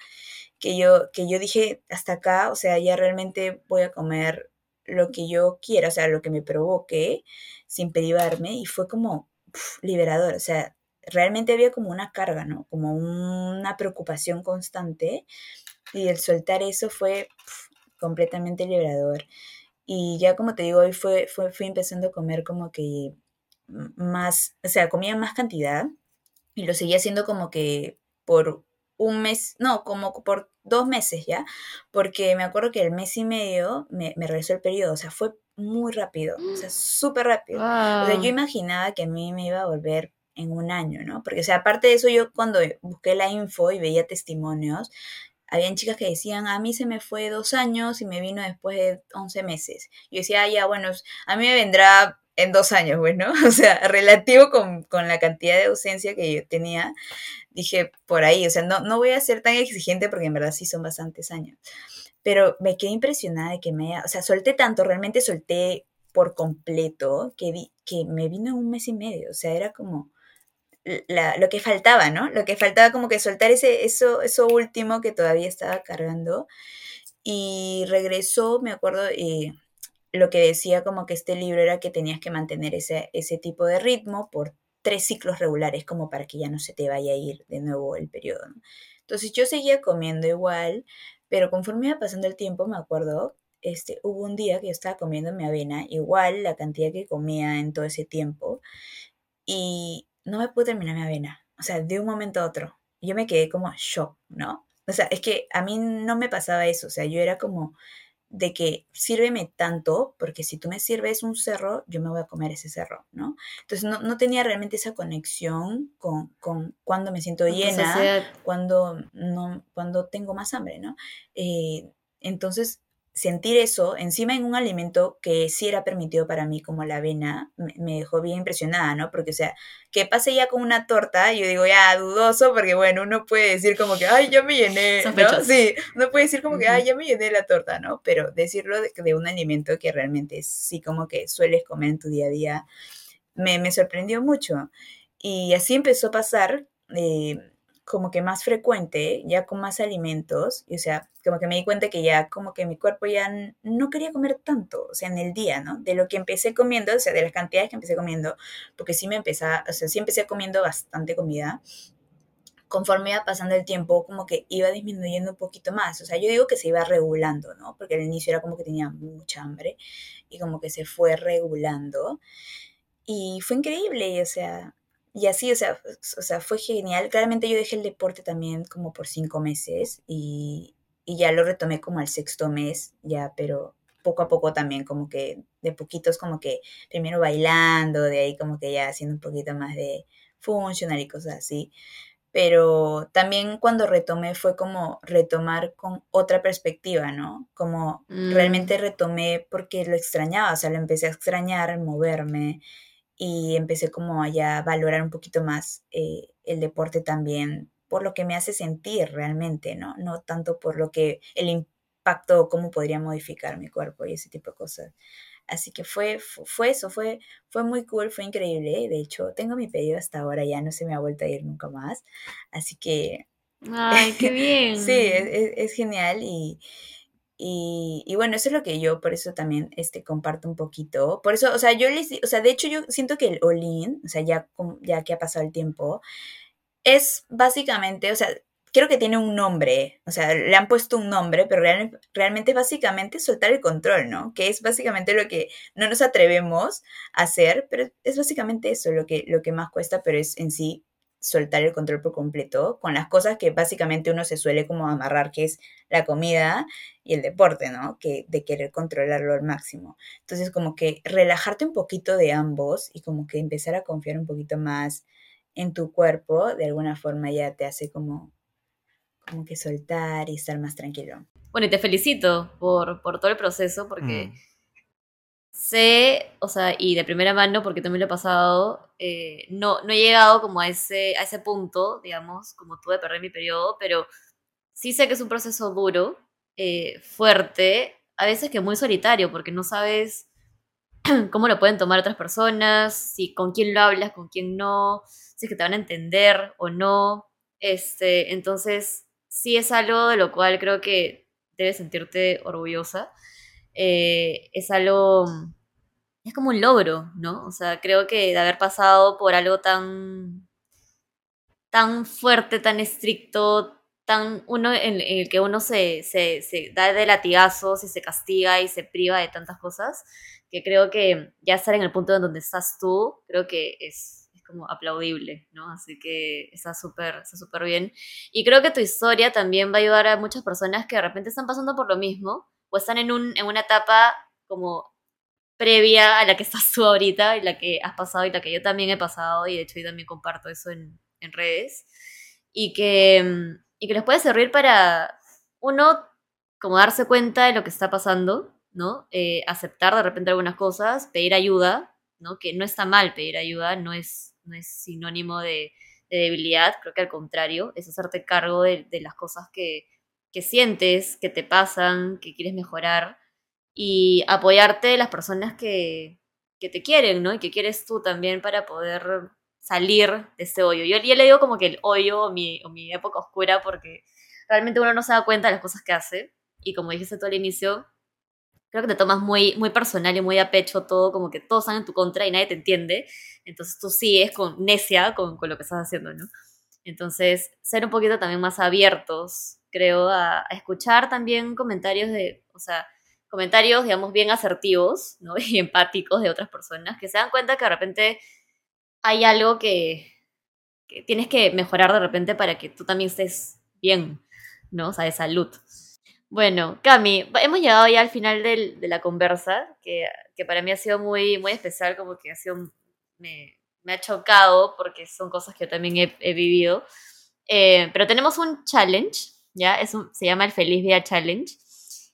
que yo, que yo dije, hasta acá, o sea, ya realmente voy a comer lo que yo quiera, o sea, lo que me provoque sin privarme y fue como liberador, o sea, realmente había como una carga, ¿no? Como una preocupación constante y el soltar eso fue completamente liberador. Y ya como te digo, hoy fue, fue, fui empezando a comer como que más, o sea, comía más cantidad y lo seguía haciendo como que por un mes, no, como por dos meses ya, porque me acuerdo que el mes y medio me, me regresó el periodo, o sea, fue muy rápido, o sea, súper rápido. O sea, yo imaginaba que a mí me iba a volver en un año, ¿no? Porque, o sea, aparte de eso, yo cuando busqué la info y veía testimonios, habían chicas que decían, a mí se me fue dos años y me vino después de 11 meses. Yo decía, ah, ya, bueno, a mí me vendrá en dos años, bueno, o sea, relativo con, con, la cantidad de ausencia que yo tenía, dije por ahí, o sea, no, no voy a ser tan exigente porque en verdad sí son bastantes años, pero me quedé impresionada de que me, o sea, solté tanto, realmente solté por completo, que, vi, que me vino un mes y medio, o sea, era como la, lo que faltaba, ¿no? Lo que faltaba como que soltar ese, eso, eso último que todavía estaba cargando. Y regresó, me acuerdo, eh, lo que decía como que este libro era que tenías que mantener ese, ese tipo de ritmo por tres ciclos regulares como para que ya no se te vaya a ir de nuevo el periodo. Entonces yo seguía comiendo igual, pero conforme iba pasando el tiempo, me acuerdo, este, hubo un día que yo estaba comiendo mi avena, igual la cantidad que comía en todo ese tiempo, y no me pude terminar mi avena, o sea, de un momento a otro. Yo me quedé como shock, ¿no? O sea, es que a mí no me pasaba eso, o sea, yo era como, de que sírveme tanto, porque si tú me sirves un cerro, yo me voy a comer ese cerro, ¿no? Entonces no, no tenía realmente esa conexión con, con cuando me siento llena, cuando, no, cuando tengo más hambre, ¿no? Eh, entonces sentir eso encima en un alimento que sí era permitido para mí, como la avena, me, dejó bien impresionada, ¿no? Porque, o sea, que pase ya con una torta, yo digo, ya, dudoso, porque, bueno, uno puede decir como que, ay, ya me llené, ¿no? Sí, uno puede decir como que, ay, ya me llené la torta, ¿no? Pero decirlo de, de un alimento que realmente sí como que sueles comer en tu día a día, me, me sorprendió mucho. Y así empezó a pasar. Eh, como que más frecuente, ya con más alimentos, y, o sea, como que me di cuenta que ya como que mi cuerpo ya no quería comer tanto, o sea, en el día, ¿no? De lo que empecé comiendo, o sea, de las cantidades que empecé comiendo, porque sí me empezaba, o sea, sí empecé comiendo bastante comida, conforme iba pasando el tiempo, como que iba disminuyendo un poquito más, o sea, yo digo que se iba regulando, ¿no? Porque al inicio era como que tenía mucha hambre y como que se fue regulando. Y fue increíble, o sea, y así, o sea, o sea, fue genial. Claramente yo dejé el deporte también como por cinco meses y, y ya lo retomé como al sexto mes, ya, pero poco a poco también, como que de poquitos, como que primero bailando, de ahí como que ya haciendo un poquito más de funcional y cosas así. Pero también cuando retomé fue como retomar con otra perspectiva, ¿no? Como mm. realmente retomé porque lo extrañaba, o sea, lo empecé a extrañar, moverme, y empecé como allá a valorar un poquito más eh, el deporte también por lo que me hace sentir realmente, ¿no? No tanto por lo que el impacto, cómo podría modificar mi cuerpo y ese tipo de cosas. Así que fue, fue eso, fue, fue muy cool, fue increíble. De hecho, tengo mi pedido hasta ahora, ya no se me ha vuelto a ir nunca más. Así que... ¡Ay, qué bien! sí, es, es genial y, y, bueno, eso es lo que yo por eso también este, comparto un poquito. Por eso, o sea, yo les, o sea, de hecho yo siento que el all-in, o sea, ya, ya que ha pasado el tiempo, es básicamente, o sea, creo que tiene un nombre, o sea, le han puesto un nombre, pero realmente es básicamente soltar el control, ¿no? Que es básicamente lo que no nos atrevemos a hacer, pero es básicamente eso lo que, lo que más cuesta, pero es en sí soltar el control por completo con las cosas que básicamente uno se suele como amarrar, que es la comida y el deporte, ¿no? Que de querer controlarlo al máximo. Entonces, como que relajarte un poquito de ambos y como que empezar a confiar un poquito más en tu cuerpo, de alguna forma ya te hace como, como que soltar y estar más tranquilo. Bueno, y te felicito por, por todo el proceso, porque mm sé, o sea, y de primera mano, porque también lo he pasado, eh, no, no he llegado como a ese, a ese punto, digamos, como tuve de perder mi periodo, pero sí sé que es un proceso duro, eh, fuerte, a veces que muy solitario, porque no sabes cómo lo pueden tomar otras personas, si con quién lo hablas, con quién no, si es que te van a entender o no. Este, entonces, sí es algo de lo cual creo que debes sentirte orgullosa. Eh, es algo, es como un logro, ¿no? O sea, creo que de haber pasado por algo tan, tan fuerte, tan estricto, tan uno en, el que uno se, se, da de latigazos y se castiga y se priva de tantas cosas, que creo que ya estar en el punto en donde estás tú, creo que es, es como aplaudible, ¿no? Así que está súper está súper bien. Y creo que tu historia también va a ayudar a muchas personas que de repente están pasando por lo mismo o están en, un, en una etapa como previa a la que estás tú ahorita y la que has pasado y la que yo también he pasado y de hecho yo también comparto eso en, en redes y que, y que les puede servir para uno como darse cuenta de lo que está pasando, ¿no? Eh, aceptar de repente algunas cosas, pedir ayuda, ¿no? Que no está mal pedir ayuda, no es, no es sinónimo de, de debilidad, creo que al contrario, es hacerte cargo de, de las cosas que, que sientes, que te pasan, que quieres mejorar y apoyarte de las personas que, que te quieren, ¿no? Y que quieres tú también para poder salir de ese hoyo. Yo, yo le digo como que el hoyo o mi, o mi época oscura porque realmente uno no se da cuenta de las cosas que hace. Y como dijiste tú al inicio, creo que te tomas muy, muy personal y muy a pecho todo, como que todos están en tu contra y nadie te entiende. Entonces tú sigues con necia con, con lo que estás haciendo, ¿no? Entonces, ser un poquito también más abiertos, creo, a, a, escuchar también comentarios de, o sea, comentarios, digamos, bien asertivos, ¿no? Y empáticos de otras personas, que se dan cuenta que de repente hay algo que, que tienes que mejorar de repente para que tú también estés bien, ¿no? O sea, de salud. Bueno, Cami, hemos llegado ya al final del, de la conversa, que, que, para mí ha sido muy, muy especial, como que ha sido, me, me ha chocado porque son cosas que yo también he, vivido. Eh, pero tenemos un challenge, ¿ya? Es un, se llama el Feliz Día Challenge.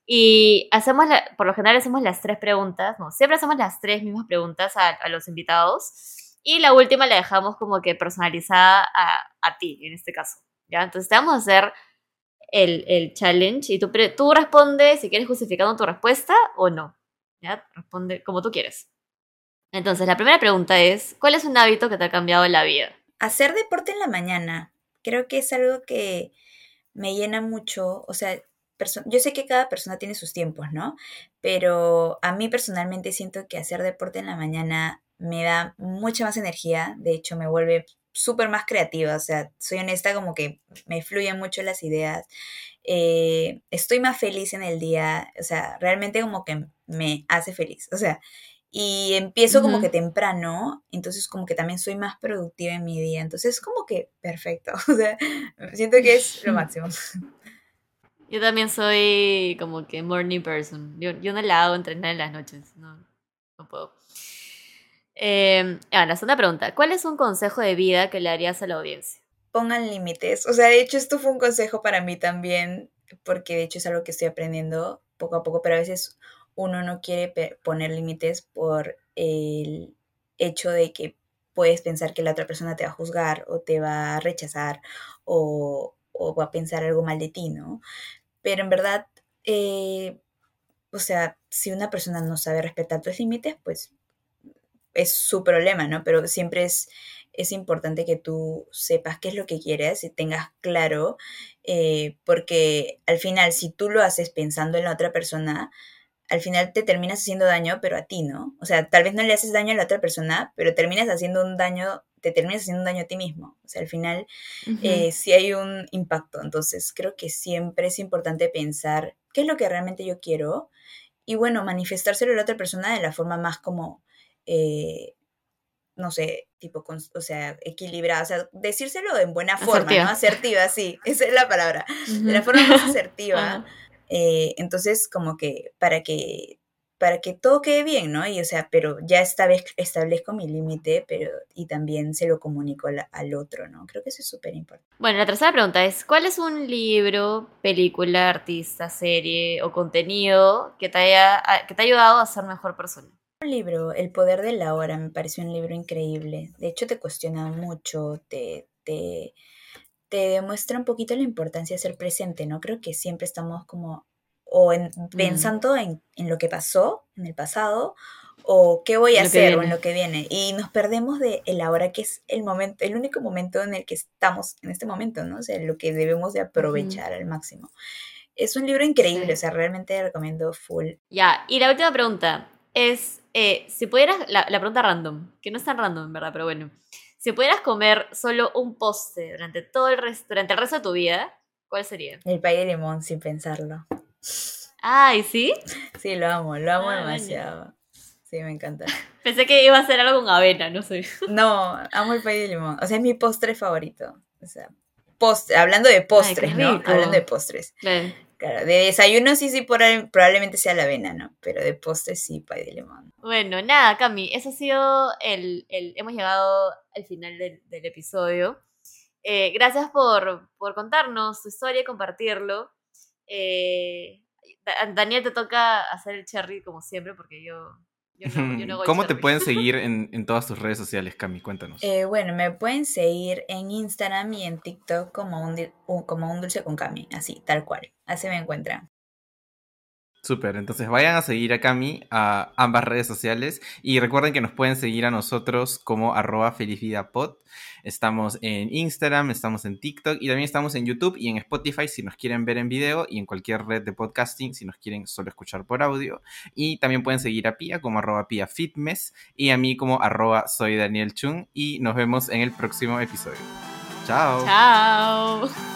Y hacemos, la, por lo general hacemos las tres preguntas, no, siempre hacemos las tres mismas preguntas a, a los invitados. Y la última la dejamos como que personalizada a, a ti, en este caso, ¿ya? Entonces te vamos a hacer el, el challenge y tú, tú respondes si quieres justificando tu respuesta o no. ¿ya? Responde como tú quieres. Entonces, la primera pregunta es, ¿cuál es un hábito que te ha cambiado la vida? Hacer deporte en la mañana. Creo que es algo que me llena mucho. O sea, yo sé que cada persona tiene sus tiempos, ¿no? Pero a mí personalmente siento que hacer deporte en la mañana me da mucha más energía. De hecho, me vuelve súper más creativa, o sea, soy honesta, como que me fluyen mucho las ideas, eh, estoy más feliz en el día, o sea, realmente como que me hace feliz, o sea, y empiezo uh -huh. como que temprano, entonces como que también soy más productiva en mi día, entonces como que perfecto, o sea, siento que es lo máximo. Yo también soy como que morning person, yo, yo no la hago entrenar en las noches, no, no puedo. Eh, ah, la segunda pregunta. ¿Cuál es un consejo de vida que le harías a la audiencia? Pongan límites. O sea, de hecho, esto fue un consejo para mí también, porque de hecho es algo que estoy aprendiendo poco a poco, pero a veces uno no quiere poner límites por el hecho de que puedes pensar que la otra persona te va a juzgar o te va a rechazar o, va a pensar algo mal de ti, ¿no? Pero en verdad, eh, o sea, si una persona no sabe respetar tus límites, pues es su problema, ¿no? Pero siempre es, es importante que tú sepas qué es lo que quieres y tengas claro, eh, porque al final, si tú lo haces pensando en la otra persona, al final te terminas haciendo daño, pero a ti, ¿no? O sea, tal vez no le haces daño a la otra persona, pero terminas haciendo un daño, te terminas haciendo un daño a ti mismo. O sea, al final uh -huh. eh, sí hay un impacto. Entonces, creo que siempre es importante pensar qué es lo que realmente yo quiero y, bueno, manifestárselo a la otra persona de la forma más como eh, no sé, tipo, con, o sea, equilibrada, o sea, decírselo en buena forma, asertiva. ¿no? Asertiva, sí, esa es la palabra, uh -huh. de la forma más asertiva. Uh -huh. Eh, entonces, como que para que para que todo quede bien, ¿no? Y o sea, pero ya esta vez establezco mi límite, pero y también se lo comunico al, al otro, ¿no? Creo que eso es súper importante. Bueno, la tercera pregunta es, ¿cuál es un libro, película, artista, serie o contenido que te haya, que te ha ayudado a ser mejor persona? Un libro, El poder de la hora, me pareció un libro increíble. De hecho, te cuestiona mucho, te, te, te demuestra un poquito la importancia de ser presente, ¿no? Creo que siempre estamos como o en, pensando mm. en, en, lo que pasó en el pasado o qué voy a lo hacer o en lo que viene y nos perdemos de el ahora que es el momento el único momento en el que estamos en este momento no o sea lo que debemos de aprovechar mm. al máximo Es un libro increíble, Sí. o sea, realmente recomiendo full. Ya, y la última pregunta es, eh, si pudieras, la, la pregunta random, que no es tan random, en verdad, pero bueno. Si pudieras comer solo un postre durante todo el resto, durante el resto de tu vida, ¿cuál sería? El pay de limón, sin pensarlo. Ay, ¿sí? Sí, lo amo, lo amo Ah, bueno. demasiado. Sí, me encanta. Pensé que iba a ser algo con avena, no sé. No, amo el pay de limón. O sea, es mi postre favorito. O sea, postre, hablando de postres, ¿no? Hablando de postres. Claro, de desayuno sí, sí, por probablemente sea la avena, ¿no? Pero de postre sí, pay de limón. Bueno, nada, Cami, eso ha sido el, el- hemos llegado al final del, del episodio. Eh, gracias por, por contarnos tu historia y compartirlo. Eh, Da- Daniel te toca hacer el cherry como siempre porque yo, yo no, yo no hago el ¿Cómo te pueden seguir en, en todas tus redes sociales, Cami? Cuéntanos. Eh, bueno, me pueden seguir en Instagram y en TikTok como un- como un dulce con Cami, así, tal cual. Así me encuentran. Súper, entonces vayan a seguir a Cami a ambas redes sociales y recuerden que nos pueden seguir a nosotros como arroba felizvidapod. Estamos en Instagram, estamos en TikTok y también estamos en YouTube y en Spotify si nos quieren ver en video y en cualquier red de podcasting si nos quieren solo escuchar por audio. Y también pueden seguir a Pia como arroba Pia Fitness y a mí como arroba soy Daniel Chung y nos vemos en el próximo episodio. Chao. Chao.